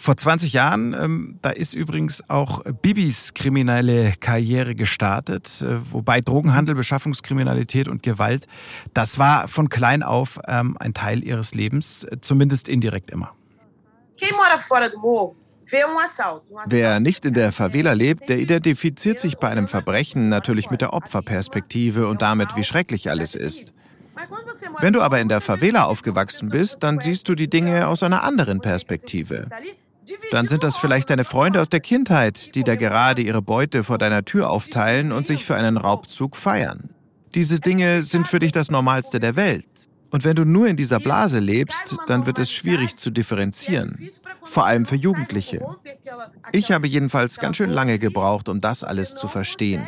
Vor 20 Jahren, ähm, da ist übrigens auch Bibis kriminelle Karriere gestartet, äh, wobei Drogenhandel, Beschaffungskriminalität und Gewalt, das war von klein auf ähm, ein Teil ihres Lebens, äh, zumindest indirekt immer. Wer nicht in der Favela lebt, der identifiziert sich bei einem Verbrechen natürlich mit der Opferperspektive und damit, wie schrecklich alles ist. Wenn du aber in der Favela aufgewachsen bist, dann siehst du die Dinge aus einer anderen Perspektive. Dann sind das vielleicht deine Freunde aus der Kindheit, die da gerade ihre Beute vor deiner Tür aufteilen und sich für einen Raubzug feiern. Diese Dinge sind für dich das Normalste der Welt. Und wenn du nur in dieser Blase lebst, dann wird es schwierig zu differenzieren. Vor allem für Jugendliche. Ich habe jedenfalls ganz schön lange gebraucht, um das alles zu verstehen.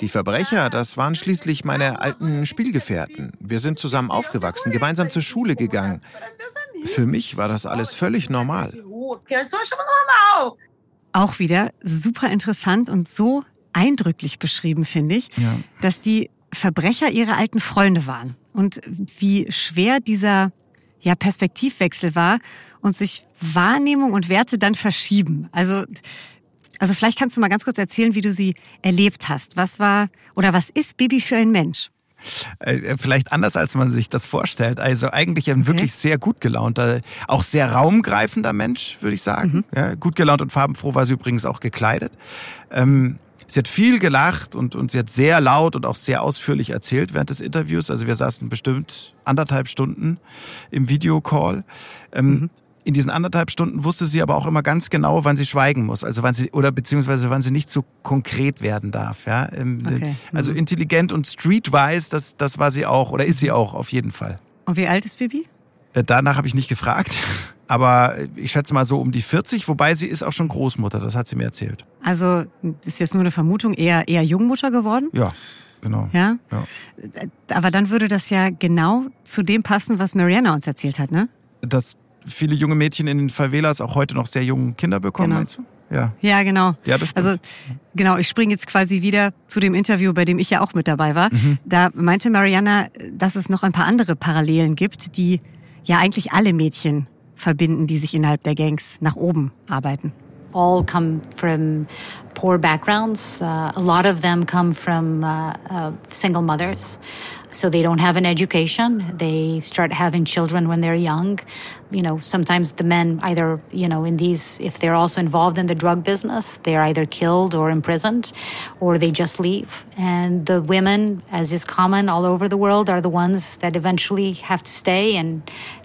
Die Verbrecher, das waren schließlich meine alten Spielgefährten. Wir sind zusammen aufgewachsen, gemeinsam zur Schule gegangen. Für mich war das alles völlig normal. Auch wieder super interessant und so eindrücklich beschrieben, finde ich, ja. dass die Verbrecher ihre alten Freunde waren und wie schwer dieser ja, Perspektivwechsel war und sich Wahrnehmung und Werte dann verschieben. Also also vielleicht kannst du mal ganz kurz erzählen, wie du sie erlebt hast. Was war oder was ist Bibi für ein Mensch? Äh, vielleicht anders, als man sich das vorstellt. Also eigentlich ein okay. wirklich sehr gut gelaunter, auch sehr raumgreifender Mensch, würde ich sagen. Mhm. Ja, gut gelaunt und farbenfroh war sie übrigens auch gekleidet. Ähm, sie hat viel gelacht und, und sie hat sehr laut und auch sehr ausführlich erzählt während des Interviews. Also wir saßen bestimmt anderthalb Stunden im Videocall. Ähm, mhm in diesen anderthalb Stunden wusste sie aber auch immer ganz genau, wann sie schweigen muss, also wann sie oder beziehungsweise wann sie nicht zu konkret werden darf. Ja, ähm, okay. also mhm. intelligent und streetwise, das das war sie auch oder ist sie auch auf jeden Fall. Und wie alt ist Bibi? Äh, danach habe ich nicht gefragt, aber ich schätze mal so um die 40, wobei sie ist auch schon Großmutter, das hat sie mir erzählt. Also ist jetzt nur eine Vermutung, eher eher Jungmutter geworden? Ja. Genau. Ja? ja. Aber dann würde das ja genau zu dem passen, was Mariana uns erzählt hat, ne? Das viele junge Mädchen in den Favelas auch heute noch sehr junge Kinder bekommen, genau. meinst du? Ja. ja, genau. Ja, das stimmt. Also genau, ich springe jetzt quasi wieder zu dem Interview, bei dem ich ja auch mit dabei war. Mhm. Da meinte Mariana, dass es noch ein paar andere Parallelen gibt, die ja eigentlich alle Mädchen verbinden, die sich innerhalb der Gangs nach oben arbeiten. All come from poor backgrounds. Uh, a lot of them come from uh, uh, single mothers. So they don't have an education. They start having children when they're young. You know, sometimes the men either, you know, in these, if they're also involved in the drug business, they're either killed or imprisoned or they just leave. And the women, as is common all over the world, are the ones that eventually have to stay and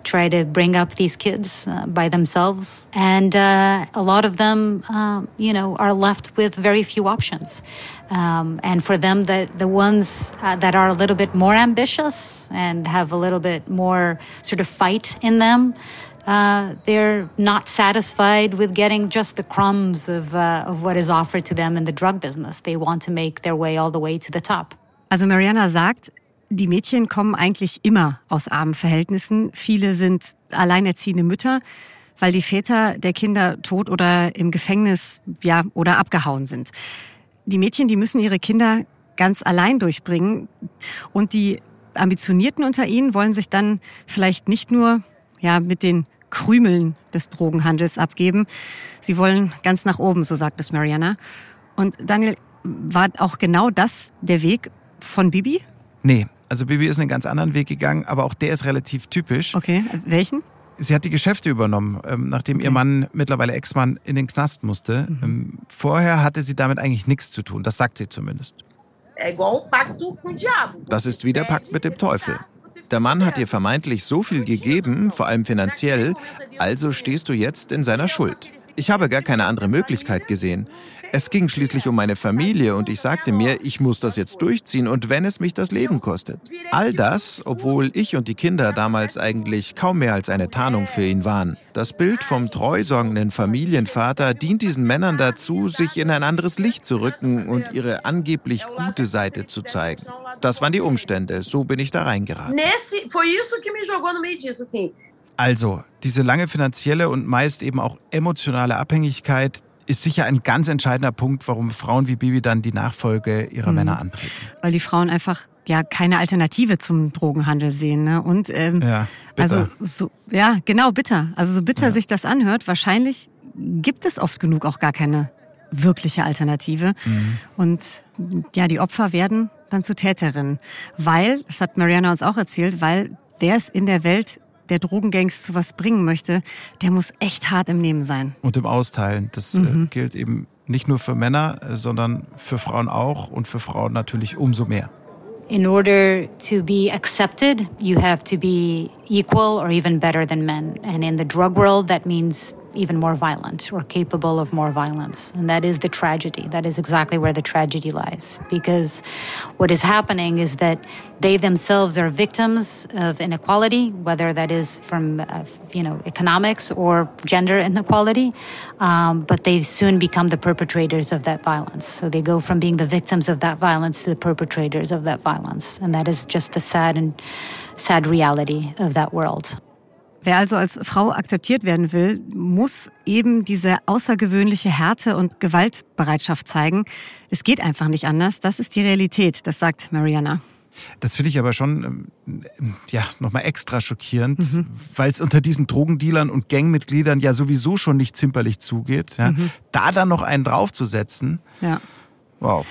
try to bring up these kids uh, by themselves. And uh, a lot of them, uh, you know, are left with very few options. Um, and for them, that the ones uh, that are a little bit more ambitious and have a little bit more sort of fight in them, uh, they're not satisfied with getting just the crumbs of, uh, of what is offered to them in the drug business. They want to make their way all the way to the top. Also Mariana sagt, die Mädchen kommen eigentlich immer aus armen Verhältnissen. Viele sind alleinerziehende Mütter, weil die Väter der Kinder tot oder im Gefängnis ja oder abgehauen sind die Mädchen, die müssen ihre Kinder ganz allein durchbringen. Und die Ambitionierten unter ihnen wollen sich dann vielleicht nicht nur ja, mit den Krümeln des Drogenhandels abgeben. Sie wollen ganz nach oben, so sagt es Mariana. Und Daniel, war auch genau das der Weg von Bibi? Nee, Also Bibi ist einen ganz anderen Weg gegangen, aber auch der ist relativ typisch. Okay, welchen? Sie hat die Geschäfte übernommen, ähm, nachdem ihr Mann, mittlerweile Ex-Mann, in den Knast musste. Ähm, vorher hatte sie damit eigentlich nichts zu tun, das sagt sie zumindest. Um. Das ist wie der Pakt mit dem Teufel. Der Mann hat dir vermeintlich so viel gegeben, vor allem finanziell, also stehst du jetzt in seiner Schuld. Ich habe gar keine andere Möglichkeit gesehen. Es ging schließlich um meine Familie und ich sagte mir, ich muss das jetzt durchziehen und wenn es mich das Leben kostet. All das, obwohl ich und die Kinder damals eigentlich kaum mehr als eine Tarnung für ihn waren. Das Bild vom treusorgenden Familienvater dient diesen Männern dazu, sich in ein anderes Licht zu rücken und ihre angeblich gute Seite zu zeigen. Das waren die Umstände, so bin ich da reingeraten. Nesse, foi isso que me jogou no meio disso, assim. Also, diese lange finanzielle und meist eben auch emotionale Abhängigkeit ist sicher ein ganz entscheidender Punkt, warum Frauen wie Bibi dann die Nachfolge ihrer Männer antreten. Weil die Frauen einfach ja keine Alternative zum Drogenhandel sehen. Ne? Und ähm, Ja, bitter. also so, ja, genau, bitter. Also so bitter sich das anhört, wahrscheinlich gibt es oft genug auch gar keine wirkliche Alternative. Und ja, die Opfer werden dann zu Täterinnen. Weil, das hat Mariana uns auch erzählt, weil wer es in der Welt der Drogengangs zu was bringen möchte, der muss echt hart im Nehmen sein. und im Austeilen. Das äh, gilt eben nicht nur für Männer, äh, sondern für Frauen auch und für Frauen natürlich umso mehr. In order to be accepted, you have to be equal or even better than men. And in the drug world, that means even more violent or capable of more violence. And that is the tragedy. That is exactly where the tragedy lies. Because what is happening is that they themselves are victims of inequality, whether that is from, uh, you know, economics or gender inequality. Um, but they soon become the perpetrators of that violence. So they go from being the victims of that violence to the perpetrators of that violence. And that is just the sad and sad reality of that world. Wer also als Frau akzeptiert werden will, muss eben diese außergewöhnliche Härte und Gewaltbereitschaft zeigen. Es geht einfach nicht anders. Das ist die Realität, das sagt Mariana. Das finde ich aber schon ähm, ja, nochmal extra schockierend, weil es unter diesen Drogendealern und Gangmitgliedern ja sowieso schon nicht zimperlich zugeht. Ja. Da dann noch einen draufzusetzen, Ja. wow.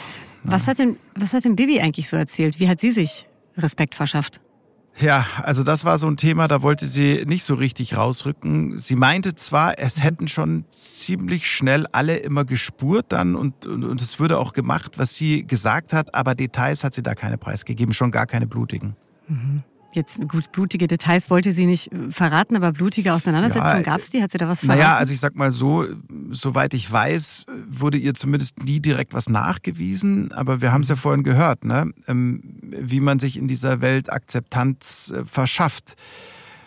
Was hat denn, was hat denn Bibi eigentlich so erzählt? Wie hat sie sich Respekt verschafft? Ja, also das war so ein Thema, da wollte sie nicht so richtig rausrücken. Sie meinte zwar, es hätten schon ziemlich schnell alle immer gespurt dann und, und, und es würde auch gemacht, was sie gesagt hat, aber Details hat sie da keine preisgegeben, schon gar keine blutigen. Jetzt gut, blutige Details wollte sie nicht äh, verraten, aber blutige Auseinandersetzungen Ja, gab's die? Hat sie da was verraten? Naja, also ich sag mal so, soweit ich weiß, wurde ihr zumindest nie direkt was nachgewiesen, aber wir haben es ja vorhin gehört, ne? ähm, wie man sich in dieser Welt Akzeptanz äh, verschafft.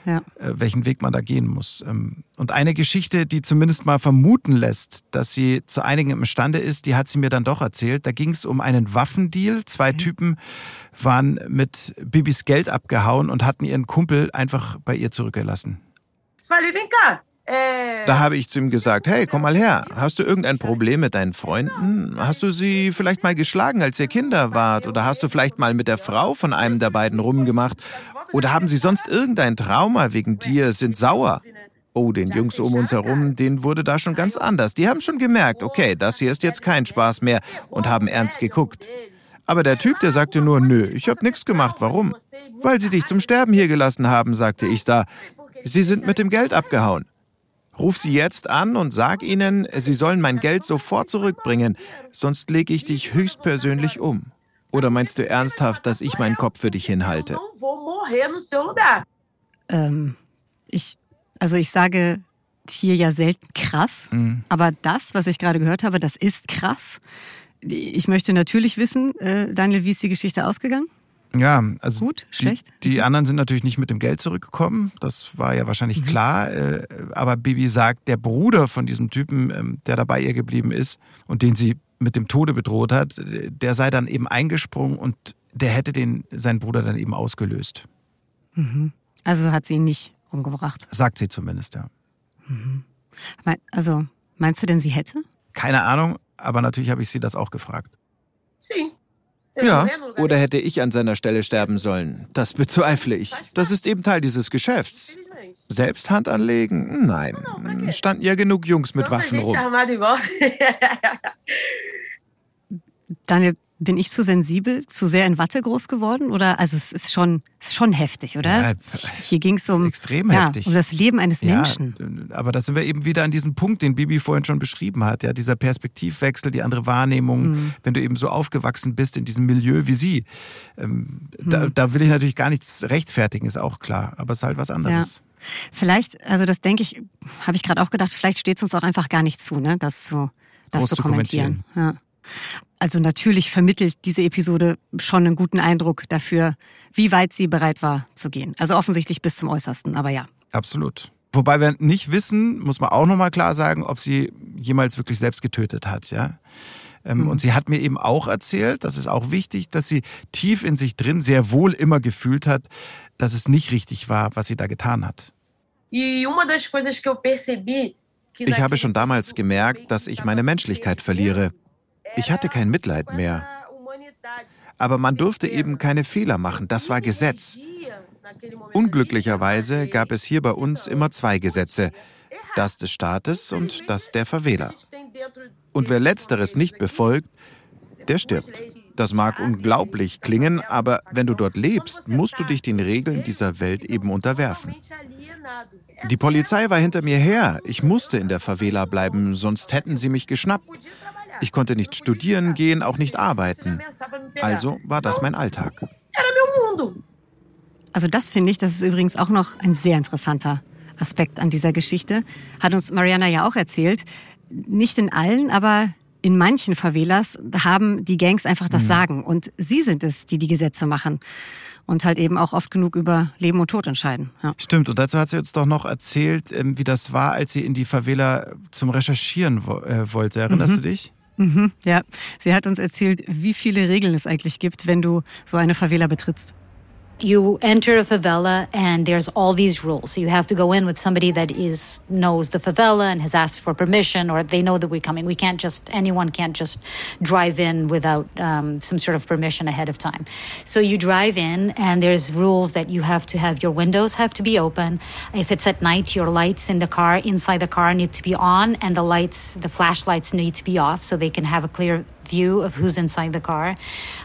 Ja. äh, welchen Weg man da gehen muss. Ähm, Und eine Geschichte, die zumindest mal vermuten lässt, dass sie zu einigem imstande ist, die hat sie mir dann doch erzählt. Da ging es um einen Waffendeal. Zwei Typen waren mit Bibis Geld abgehauen und hatten ihren Kumpel einfach bei ihr zurückgelassen. É... Da habe ich zu ihm gesagt, hey, komm mal her. Hast du irgendein Problem mit deinen Freunden? Hast du sie vielleicht mal geschlagen, als ihr Kinder wart? Oder hast du vielleicht mal mit der Frau von einem der beiden rumgemacht? Oder haben sie sonst irgendein Trauma wegen dir, sind sauer? Oh, den Jungs um uns herum, denen wurde da schon ganz anders. Die haben schon gemerkt, okay, das hier ist jetzt kein Spaß mehr und haben ernst geguckt. Aber der Typ, der sagte nur, nö, ich hab nichts gemacht. Warum? Weil sie dich zum Sterben hier gelassen haben, sagte ich da. Sie sind mit dem Geld abgehauen. Ruf sie jetzt an und sag ihnen, sie sollen mein Geld sofort zurückbringen, sonst lege ich dich höchstpersönlich um. Oder meinst du ernsthaft, dass ich meinen Kopf für dich hinhalte? Morrer no seu lugar. Ähm, ich, also ich sage hier ja selten krass, aber das, was ich gerade gehört habe, das ist krass. Ich möchte natürlich wissen, äh, Daniel, wie ist die Geschichte ausgegangen? Ja, also Gut, die, schlecht? die anderen sind natürlich nicht mit dem Geld zurückgekommen, das war ja wahrscheinlich klar. Äh, aber Bibi sagt, der Bruder von diesem Typen, ähm, der da bei ihr geblieben ist und den sie mit dem Tode bedroht hat, äh, der sei dann eben eingesprungen und der hätte den seinen Bruder dann eben ausgelöst. Also hat sie ihn nicht umgebracht. Sagt sie zumindest, ja. Mein- Also, meinst du denn, sie hätte? Keine Ahnung, aber natürlich habe ich sie das auch gefragt. Sim. Eu Ja, oder hätte ich an seiner Stelle sterben sollen? Das bezweifle ich. Das ist eben Teil dieses Geschäfts. Selbst Hand anlegen? Nein. Standen ja genug Jungs mit Waffen rum. Daniel, bin ich zu sensibel, zu sehr in Watte groß geworden? Oder also es ist schon, ist schon heftig, oder? Ja, Hier ging es um, extrem ja, heftig. um das Leben eines Menschen. Ja, aber da sind wir eben wieder an diesem Punkt, den Bibi vorhin schon beschrieben hat. Ja, dieser Perspektivwechsel, die andere Wahrnehmung, Mhm. wenn du eben so aufgewachsen bist in diesem Milieu wie sie. Ähm, da, Mhm. da will ich natürlich gar nichts rechtfertigen, ist auch klar. Aber es ist halt was anderes. Vielleicht, also das denke ich, habe ich gerade auch gedacht, vielleicht steht es uns auch einfach gar nicht zu, ne, das zu, das zu zu kommentieren. Also natürlich vermittelt diese Episode schon einen guten Eindruck dafür, wie weit sie bereit war zu gehen. Also offensichtlich bis zum Äußersten, aber ja. Absolut. Wobei wir nicht wissen, muss man auch nochmal klar sagen, ob sie jemals wirklich selbst getötet hat, ja. Ähm, Und sie hat mir eben auch erzählt, das ist auch wichtig, dass sie tief in sich drin sehr wohl immer gefühlt hat, dass es nicht richtig war, was sie da getan hat. E Ich habe schon damals gemerkt, dass ich meine Menschlichkeit verliere. Ich hatte kein Mitleid mehr. Aber man durfte eben keine Fehler machen, das war Gesetz. Unglücklicherweise gab es hier bei uns immer zwei Gesetze, das des Staates und das der Verwähler. Und wer letzteres nicht befolgt, der stirbt. Das mag unglaublich klingen, aber wenn du dort lebst, musst du dich den Regeln dieser Welt eben unterwerfen. Die Polizei war hinter mir her. Ich musste in der Favela bleiben, sonst hätten sie mich geschnappt. Ich konnte nicht studieren gehen, auch nicht arbeiten. Also war das mein Alltag. Also das finde ich, das ist übrigens auch noch ein sehr interessanter Aspekt an dieser Geschichte. Hat uns Mariana ja auch erzählt. Nicht in allen, aber in manchen Favelas haben die Gangs einfach das Sagen. Und sie sind es, die die Gesetze machen. Und halt eben auch oft genug über Leben und Tod entscheiden. Ja. Stimmt, und dazu hat sie uns doch noch erzählt, ähm, wie das war, als sie in die Favela zum Recherchieren äh, wollte. Erinnerst du dich? Mhm, ja, sie hat uns erzählt, wie viele Regeln es eigentlich gibt, wenn du so eine Favela betrittst. You enter a favela and there's all these rules. So you have to go in with somebody that is knows the favela and has asked for permission, or they know that we're coming. We can't just anyone can't just drive in without um, some sort of permission ahead of time. So you drive in and there's rules that you have to have your windows have to be open. If it's at night, your lights in the car inside the car need to be on, and the lights, the flashlights need to be off so they can have a clear view of who's inside the car.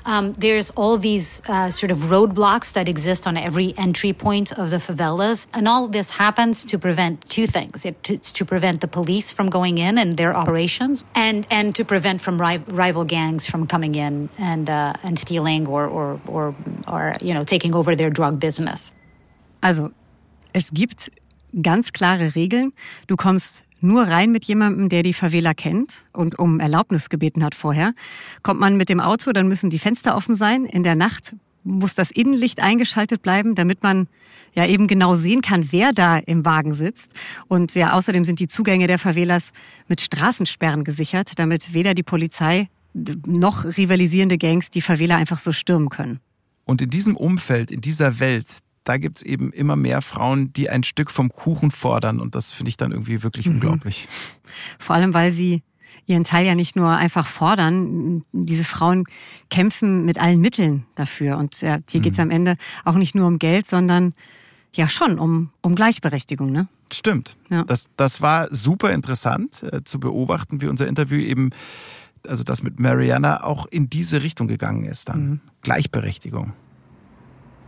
Um, there's all these uh, sort of roadblocks that exist on every entry point of the favelas. And all this happens to prevent two things. It, it's to prevent the police from going in and their operations and, and to prevent from ri- rival gangs from coming in and, uh, and stealing or, or, or, or, you know, taking over their drug business. Also, es gibt ganz klare Regeln. Du kommst nur rein mit jemandem, der die Favela kennt und um Erlaubnis gebeten hat vorher. Kommt man mit dem Auto, dann müssen die Fenster offen sein. In der Nacht muss das Innenlicht eingeschaltet bleiben, damit man ja eben genau sehen kann, wer da im Wagen sitzt. Und ja, außerdem sind die Zugänge der Favelas mit Straßensperren gesichert, damit weder die Polizei noch rivalisierende Gangs die Favela einfach so stürmen können. Und in diesem Umfeld, in dieser Welt, da gibt es eben immer mehr Frauen, die ein Stück vom Kuchen fordern. Und das finde ich dann irgendwie wirklich unglaublich. Vor allem, weil sie ihren Teil ja nicht nur einfach fordern. Diese Frauen kämpfen mit allen Mitteln dafür. Und ja, hier geht's am Ende auch nicht nur um Geld, sondern ja schon um, um Gleichberechtigung. Ne? Stimmt. Ja. Das, das war super interessant äh, zu beobachten, wie unser Interview eben, also das mit Mariana auch in diese Richtung gegangen ist dann. Gleichberechtigung.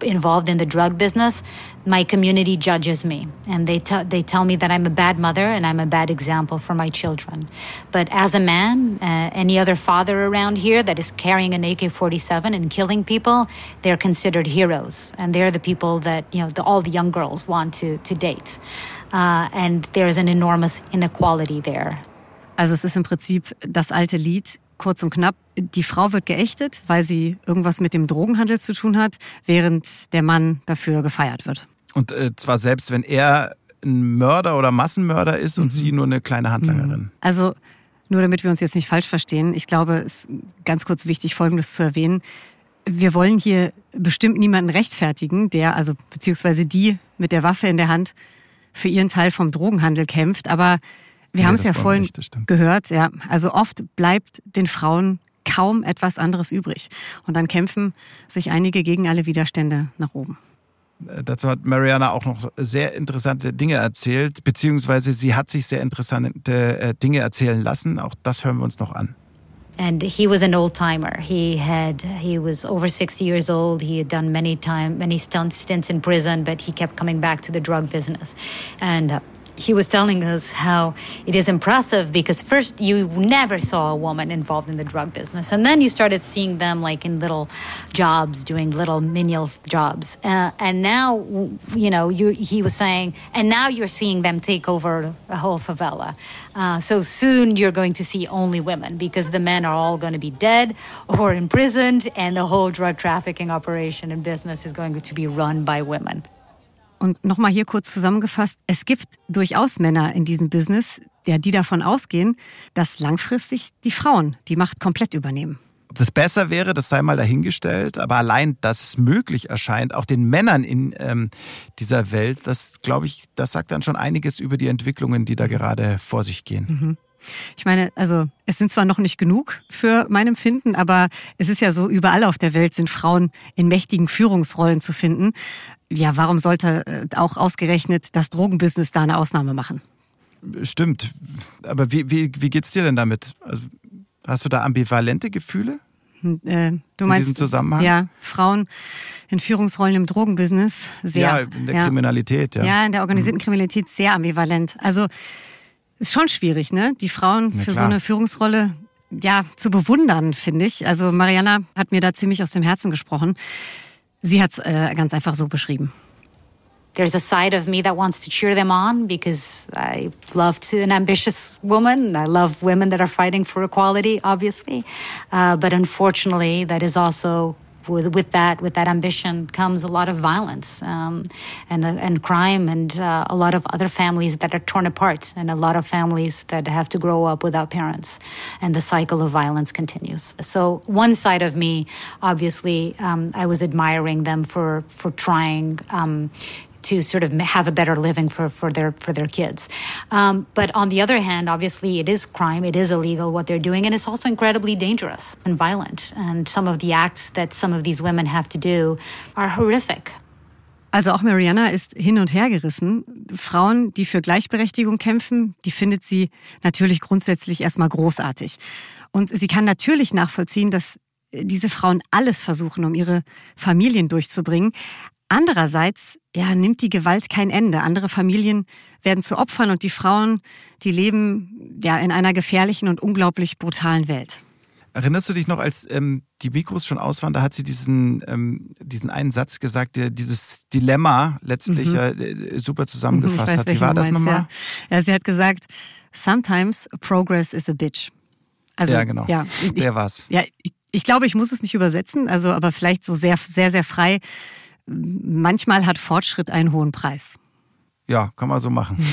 Involved in the drug business, my community judges me and they, t- they tell me that I'm a bad mother and I'm a bad example for my children. But as a man, uh, any other father around here that is carrying an AK 47 and killing people, they're considered heroes. And they're the people that, you know, the, all the young girls want to, to date. Uh, and there's an enormous inequality there. Also es ist im Prinzip das alte Lied, kurz und knapp. Die Frau wird geächtet, weil sie irgendwas mit dem Drogenhandel zu tun hat, während der Mann dafür gefeiert wird. Und äh, zwar selbst, wenn er ein Mörder oder Massenmörder ist und sie nur eine kleine Handlangerin. Also nur damit wir uns jetzt nicht falsch verstehen, ich glaube, es ist ganz kurz wichtig, Folgendes zu erwähnen. Wir wollen hier bestimmt niemanden rechtfertigen, der, also beziehungsweise die mit der Waffe in der Hand für ihren Teil vom Drogenhandel kämpft. Aber wir Nee, haben es ja vorhin nicht, gehört, ja. Also oft bleibt den Frauen kaum etwas anderes übrig. Und dann kämpfen sich einige gegen alle Widerstände nach oben. Äh, Dazu hat Mariana auch noch sehr interessante Dinge erzählt, beziehungsweise sie hat sich sehr interessante äh, Dinge erzählen lassen. Auch das hören wir uns noch an. and he was an old timer. He had he was over 60 years old. He had done many time many stints in prison, but he kept coming back to the drug business, and. He was telling us how it is impressive because first you never saw a woman involved in the drug business, and then you started seeing them like in little jobs, doing little menial jobs, uh, and now you know you, he was saying, and now you're seeing them take over a whole favela. Uh, so soon you're going to see only women because the men are all going to be dead or imprisoned, and the whole drug trafficking operation and business is going to be run by women. Und nochmal hier kurz zusammengefasst, es gibt durchaus Männer in diesem Business, ja, die davon ausgehen, dass langfristig die Frauen die Macht komplett übernehmen. Ob das besser wäre, das sei mal dahingestellt. Aber allein, dass es möglich erscheint, auch den Männern in ähm, dieser Welt, das glaube ich, das sagt dann schon einiges über die Entwicklungen, die da gerade vor sich gehen. Mhm. Ich meine, also es sind zwar noch nicht genug für mein Empfinden, aber es ist ja so, überall auf der Welt sind Frauen in mächtigen Führungsrollen zu finden. Ja, warum sollte äh, auch ausgerechnet das Drogenbusiness da eine Ausnahme machen? Stimmt. Aber wie, wie, wie geht's dir denn damit? Also, hast du da ambivalente Gefühle? Hm, äh, du meinst, in diesem Zusammenhang? Ja, Frauen in Führungsrollen im Drogenbusiness sehr. Ja, in der ja. Kriminalität, ja. Ja, in der organisierten mhm. Kriminalität sehr ambivalent. Also ist schon schwierig, ne? Die Frauen für so eine Führungsrolle ja zu bewundern, finde ich. Also Mariana hat mir da ziemlich aus dem Herzen gesprochen. Sie hat es äh, ganz einfach so beschrieben. There's a side of me that wants to cheer them on because I love to an ambitious woman. I love women that are fighting for equality, obviously. Uh, but unfortunately, that is also with, with that with that ambition comes a lot of violence um, and uh, and crime and uh, a lot of other families that are torn apart and a lot of families that have to grow up without parents and the cycle of violence continues. So one side of me, obviously, um, I was admiring them for for trying um, to sort of have a better living for, for their for their kids. Um, but on the other hand, obviously, it is crime, it is illegal what they're doing, and it's also incredibly dangerous and violent. And some of the acts that some of these women have to do are horrific. Also auch Mariana ist hin und her gerissen. Frauen, die für Gleichberechtigung kämpfen, die findet sie natürlich grundsätzlich erstmal großartig. Und sie kann natürlich nachvollziehen, dass diese Frauen alles versuchen, um ihre Familien durchzubringen. Andererseits ja, nimmt die Gewalt kein Ende. Andere Familien werden zu Opfern und die Frauen, die leben ja in einer gefährlichen und unglaublich brutalen Welt. Erinnerst du dich noch, als ähm, die Mikros schon aus waren, da hat sie diesen, ähm, diesen einen Satz gesagt, der dieses Dilemma letztlich mhm. äh, super zusammengefasst weiß, hat. Wie war das nochmal? Ja. ja, sie hat gesagt, sometimes progress is a bitch. Also, ja, genau. Ja, ich, der war's. Ja, ich, ich glaube, ich muss es nicht übersetzen, also aber vielleicht so sehr, sehr, sehr frei manchmal hat Fortschritt einen hohen Preis. Ja, kann man so machen.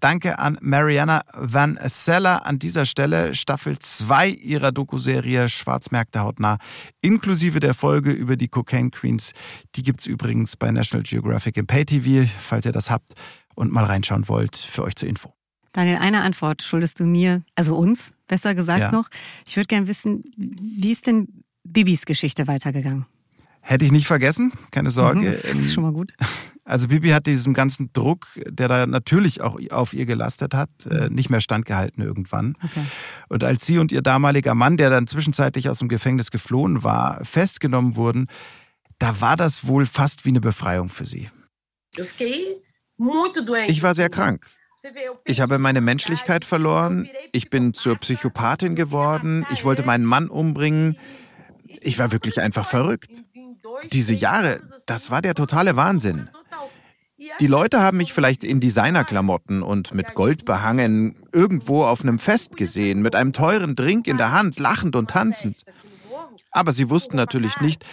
Danke an Mariana Van Seller an dieser Stelle. Staffel 2 ihrer Dokuserie Schwarzmärkte hautnah, inklusive der Folge über die Cocaine Queens. Die gibt es übrigens bei National Geographic im Pay-TV, falls ihr das habt und mal reinschauen wollt, für euch zur Info. Daniel, eine Antwort schuldest du mir, also uns, besser gesagt ja. noch. Ich würde gerne wissen, wie ist denn Bibis Geschichte weitergegangen? Hätte ich nicht vergessen, keine Sorge. Mhm, das ist schon mal gut. Also Bibi hat diesem ganzen Druck, der da natürlich auch auf ihr gelastet hat, äh, nicht mehr standgehalten irgendwann. Okay. Und als sie und ihr damaliger Mann, der dann zwischenzeitlich aus dem Gefängnis geflohen war, festgenommen wurden, da war das wohl fast wie eine Befreiung für sie. Ich war sehr krank. Ich habe meine Menschlichkeit verloren. Ich bin zur Psychopathin geworden. Ich wollte meinen Mann umbringen. Ich war wirklich einfach verrückt. Diese Jahre, das war der totale Wahnsinn. Die Leute haben mich vielleicht in Designerklamotten und mit Gold behangen irgendwo auf einem Fest gesehen, mit einem teuren Drink in der Hand, lachend und tanzend. Aber sie wussten natürlich nicht,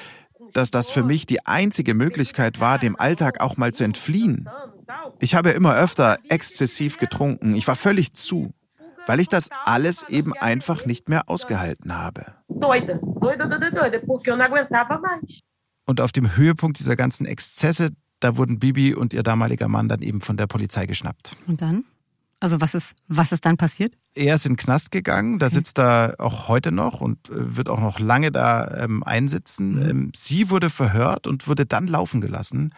dass das für mich die einzige Möglichkeit war, dem Alltag auch mal zu entfliehen. Ich habe immer öfter exzessiv getrunken, ich war völlig zu, weil ich das alles eben einfach nicht mehr ausgehalten habe. Und auf dem Höhepunkt dieser ganzen Exzesse, da wurden Bibi und ihr damaliger Mann dann eben von der Polizei geschnappt. Und dann? Also was ist, was ist dann passiert? Er ist in den Knast gegangen, da okay. sitzt er auch heute noch und äh, wird auch noch lange da ähm, einsitzen. Mhm. Ähm, sie wurde verhört und wurde dann laufen gelassen.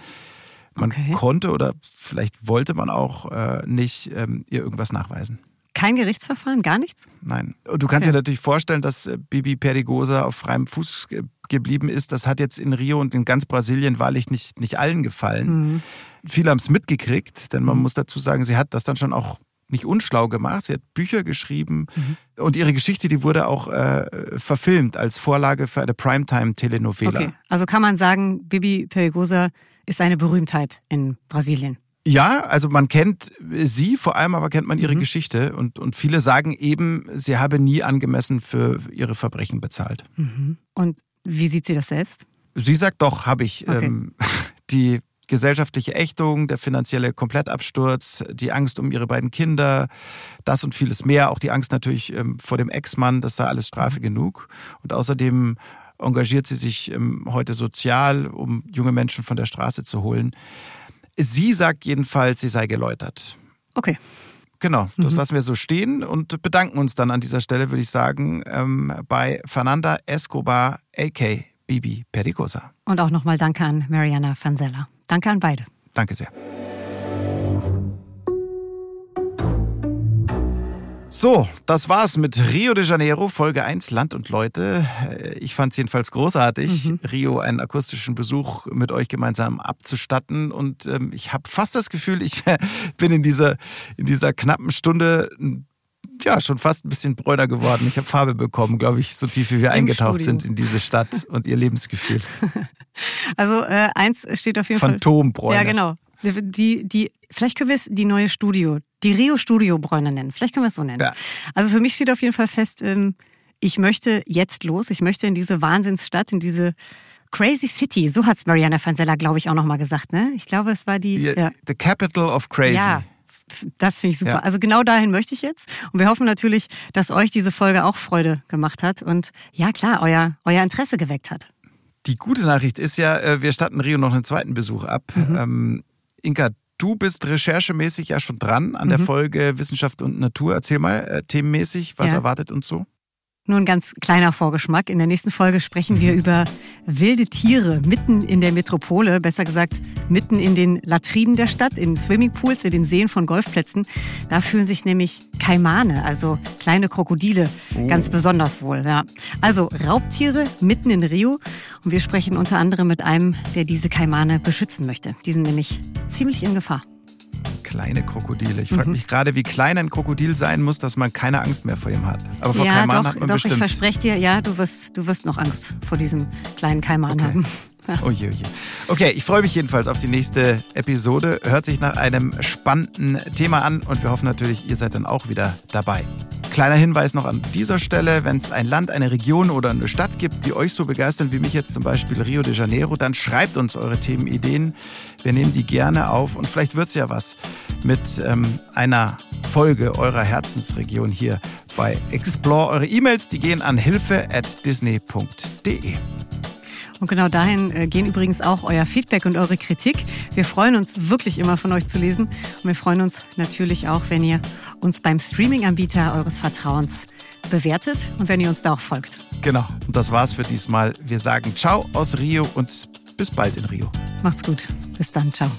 Man okay. konnte oder vielleicht wollte man auch äh, nicht ähm, ihr irgendwas nachweisen. kein Gerichtsverfahren, gar nichts? Nein. Und du kannst Okay. dir natürlich vorstellen, dass äh, Bibi Perigosa auf freiem Fuß ge geblieben ist. Das hat jetzt in Rio und in ganz Brasilien wahrlich nicht, nicht allen gefallen. Mhm. Viele haben es mitgekriegt, denn man muss dazu sagen, sie hat das dann schon auch nicht unschlau gemacht. Sie hat Bücher geschrieben Mhm. und ihre Geschichte, die wurde auch äh, verfilmt als Vorlage für eine Primetime-Telenovela. Okay. Also kann man sagen, Bibi Perigosa ist eine Berühmtheit in Brasilien. Ja, also man kennt sie, vor allem aber kennt man Mhm. ihre Geschichte und, und viele sagen eben, sie habe nie angemessen für ihre Verbrechen bezahlt. Und wie sieht sie das selbst? Sie sagt doch, habe ich. Okay. Ähm, die gesellschaftliche Ächtung, der finanzielle Komplettabsturz, die Angst um ihre beiden Kinder, das und vieles mehr. Auch die Angst natürlich ähm, vor dem Ex-Mann, das sei alles Strafe genug. Und außerdem engagiert sie sich ähm, heute sozial, um junge Menschen von der Straße zu holen. Sie sagt jedenfalls, sie sei geläutert. Okay. Genau, das lassen wir so stehen und bedanken uns dann an dieser Stelle, würde ich sagen, ähm, bei Fernanda Escobar, a.k. Bibi Pericosa. Und auch nochmal danke an Mariana Fanzella. Danke an beide. Danke sehr. So, das war's mit Rio de Janeiro, Folge 1, Land und Leute. Äh, Ich fand es jedenfalls großartig, Rio einen akustischen Besuch mit euch gemeinsam abzustatten. Und ähm, ich habe fast das Gefühl, ich bin in dieser, in dieser knappen Stunde ja schon fast ein bisschen bräuner geworden. Ich habe Farbe bekommen, glaube ich, so tief wie wir eingetaucht Studio. sind in diese Stadt und ihr Lebensgefühl. Also äh, eins steht auf jeden Fall. Phantombräune. Ja, genau. Die, die, vielleicht können wir es die neue Studio, die Rio Studio Bräune nennen. Vielleicht können wir es so nennen. Ja. Also für mich steht auf jeden Fall fest, ähm, ich möchte jetzt los. Ich möchte in diese Wahnsinnsstadt, in diese Crazy City. So hat's Mariana Fanzella, glaube ich, auch nochmal gesagt. Ne? Ich glaube, es war die. Ja, ja. The Capital of Crazy. Ja, das finde ich super. Ja. Also genau dahin möchte ich jetzt. Und wir hoffen natürlich, dass euch diese Folge auch Freude gemacht hat und ja klar, euer, euer Interesse geweckt hat. Die gute Nachricht ist ja, äh, wir statten Rio noch einen zweiten Besuch ab. Mhm. Ähm, Inka, du bist recherchemäßig ja schon dran an der Mhm. Folge Wissenschaft und Natur. Erzähl mal äh, themenmäßig, was Ja. erwartet uns so? Nur ein ganz kleiner Vorgeschmack. In der nächsten Folge sprechen wir über wilde Tiere mitten in der Metropole, besser gesagt mitten in den Latrinen der Stadt, in Swimmingpools, in den Seen von Golfplätzen. Da fühlen sich nämlich Kaimane, also kleine Krokodile, ganz besonders wohl. Ja. Also Raubtiere mitten in Rio. Und wir sprechen unter anderem mit einem, der diese Kaimane beschützen möchte. Die sind nämlich ziemlich in Gefahr. Kleine Krokodile. Ich Mhm. frage mich gerade, wie klein ein Krokodil sein muss, dass man keine Angst mehr vor ihm hat. Aber vor ja, Kaiman doch, hat man doch ich bestimmt. verspreche dir, ja, du wirst, du wirst noch Angst vor diesem kleinen Kaiman Okay. haben. Oh je, oh je. Okay, ich freue mich jedenfalls auf die nächste Episode. Hört sich nach einem spannenden Thema an und wir hoffen natürlich, ihr seid dann auch wieder dabei. Kleiner Hinweis noch an dieser Stelle, wenn es ein Land, eine Region oder eine Stadt gibt, die euch so begeistern wie mich jetzt zum Beispiel Rio de Janeiro, dann schreibt uns eure Themenideen. Wir nehmen die gerne auf und vielleicht wird es ja was mit ähm, einer Folge eurer Herzensregion hier bei Explore. Eure E-Mails, die gehen an hilfe at disney.de. Und genau dahin äh, gehen übrigens auch euer Feedback und eure Kritik. Wir freuen uns wirklich immer von euch zu lesen. Und wir freuen uns natürlich auch, wenn ihr uns beim Streaming-Anbieter eures Vertrauens bewertet und wenn ihr uns da auch folgt. Genau, und das war's für diesmal. Wir sagen Ciao aus Rio und bis bald in Rio. Macht's gut. Bis dann. Ciao.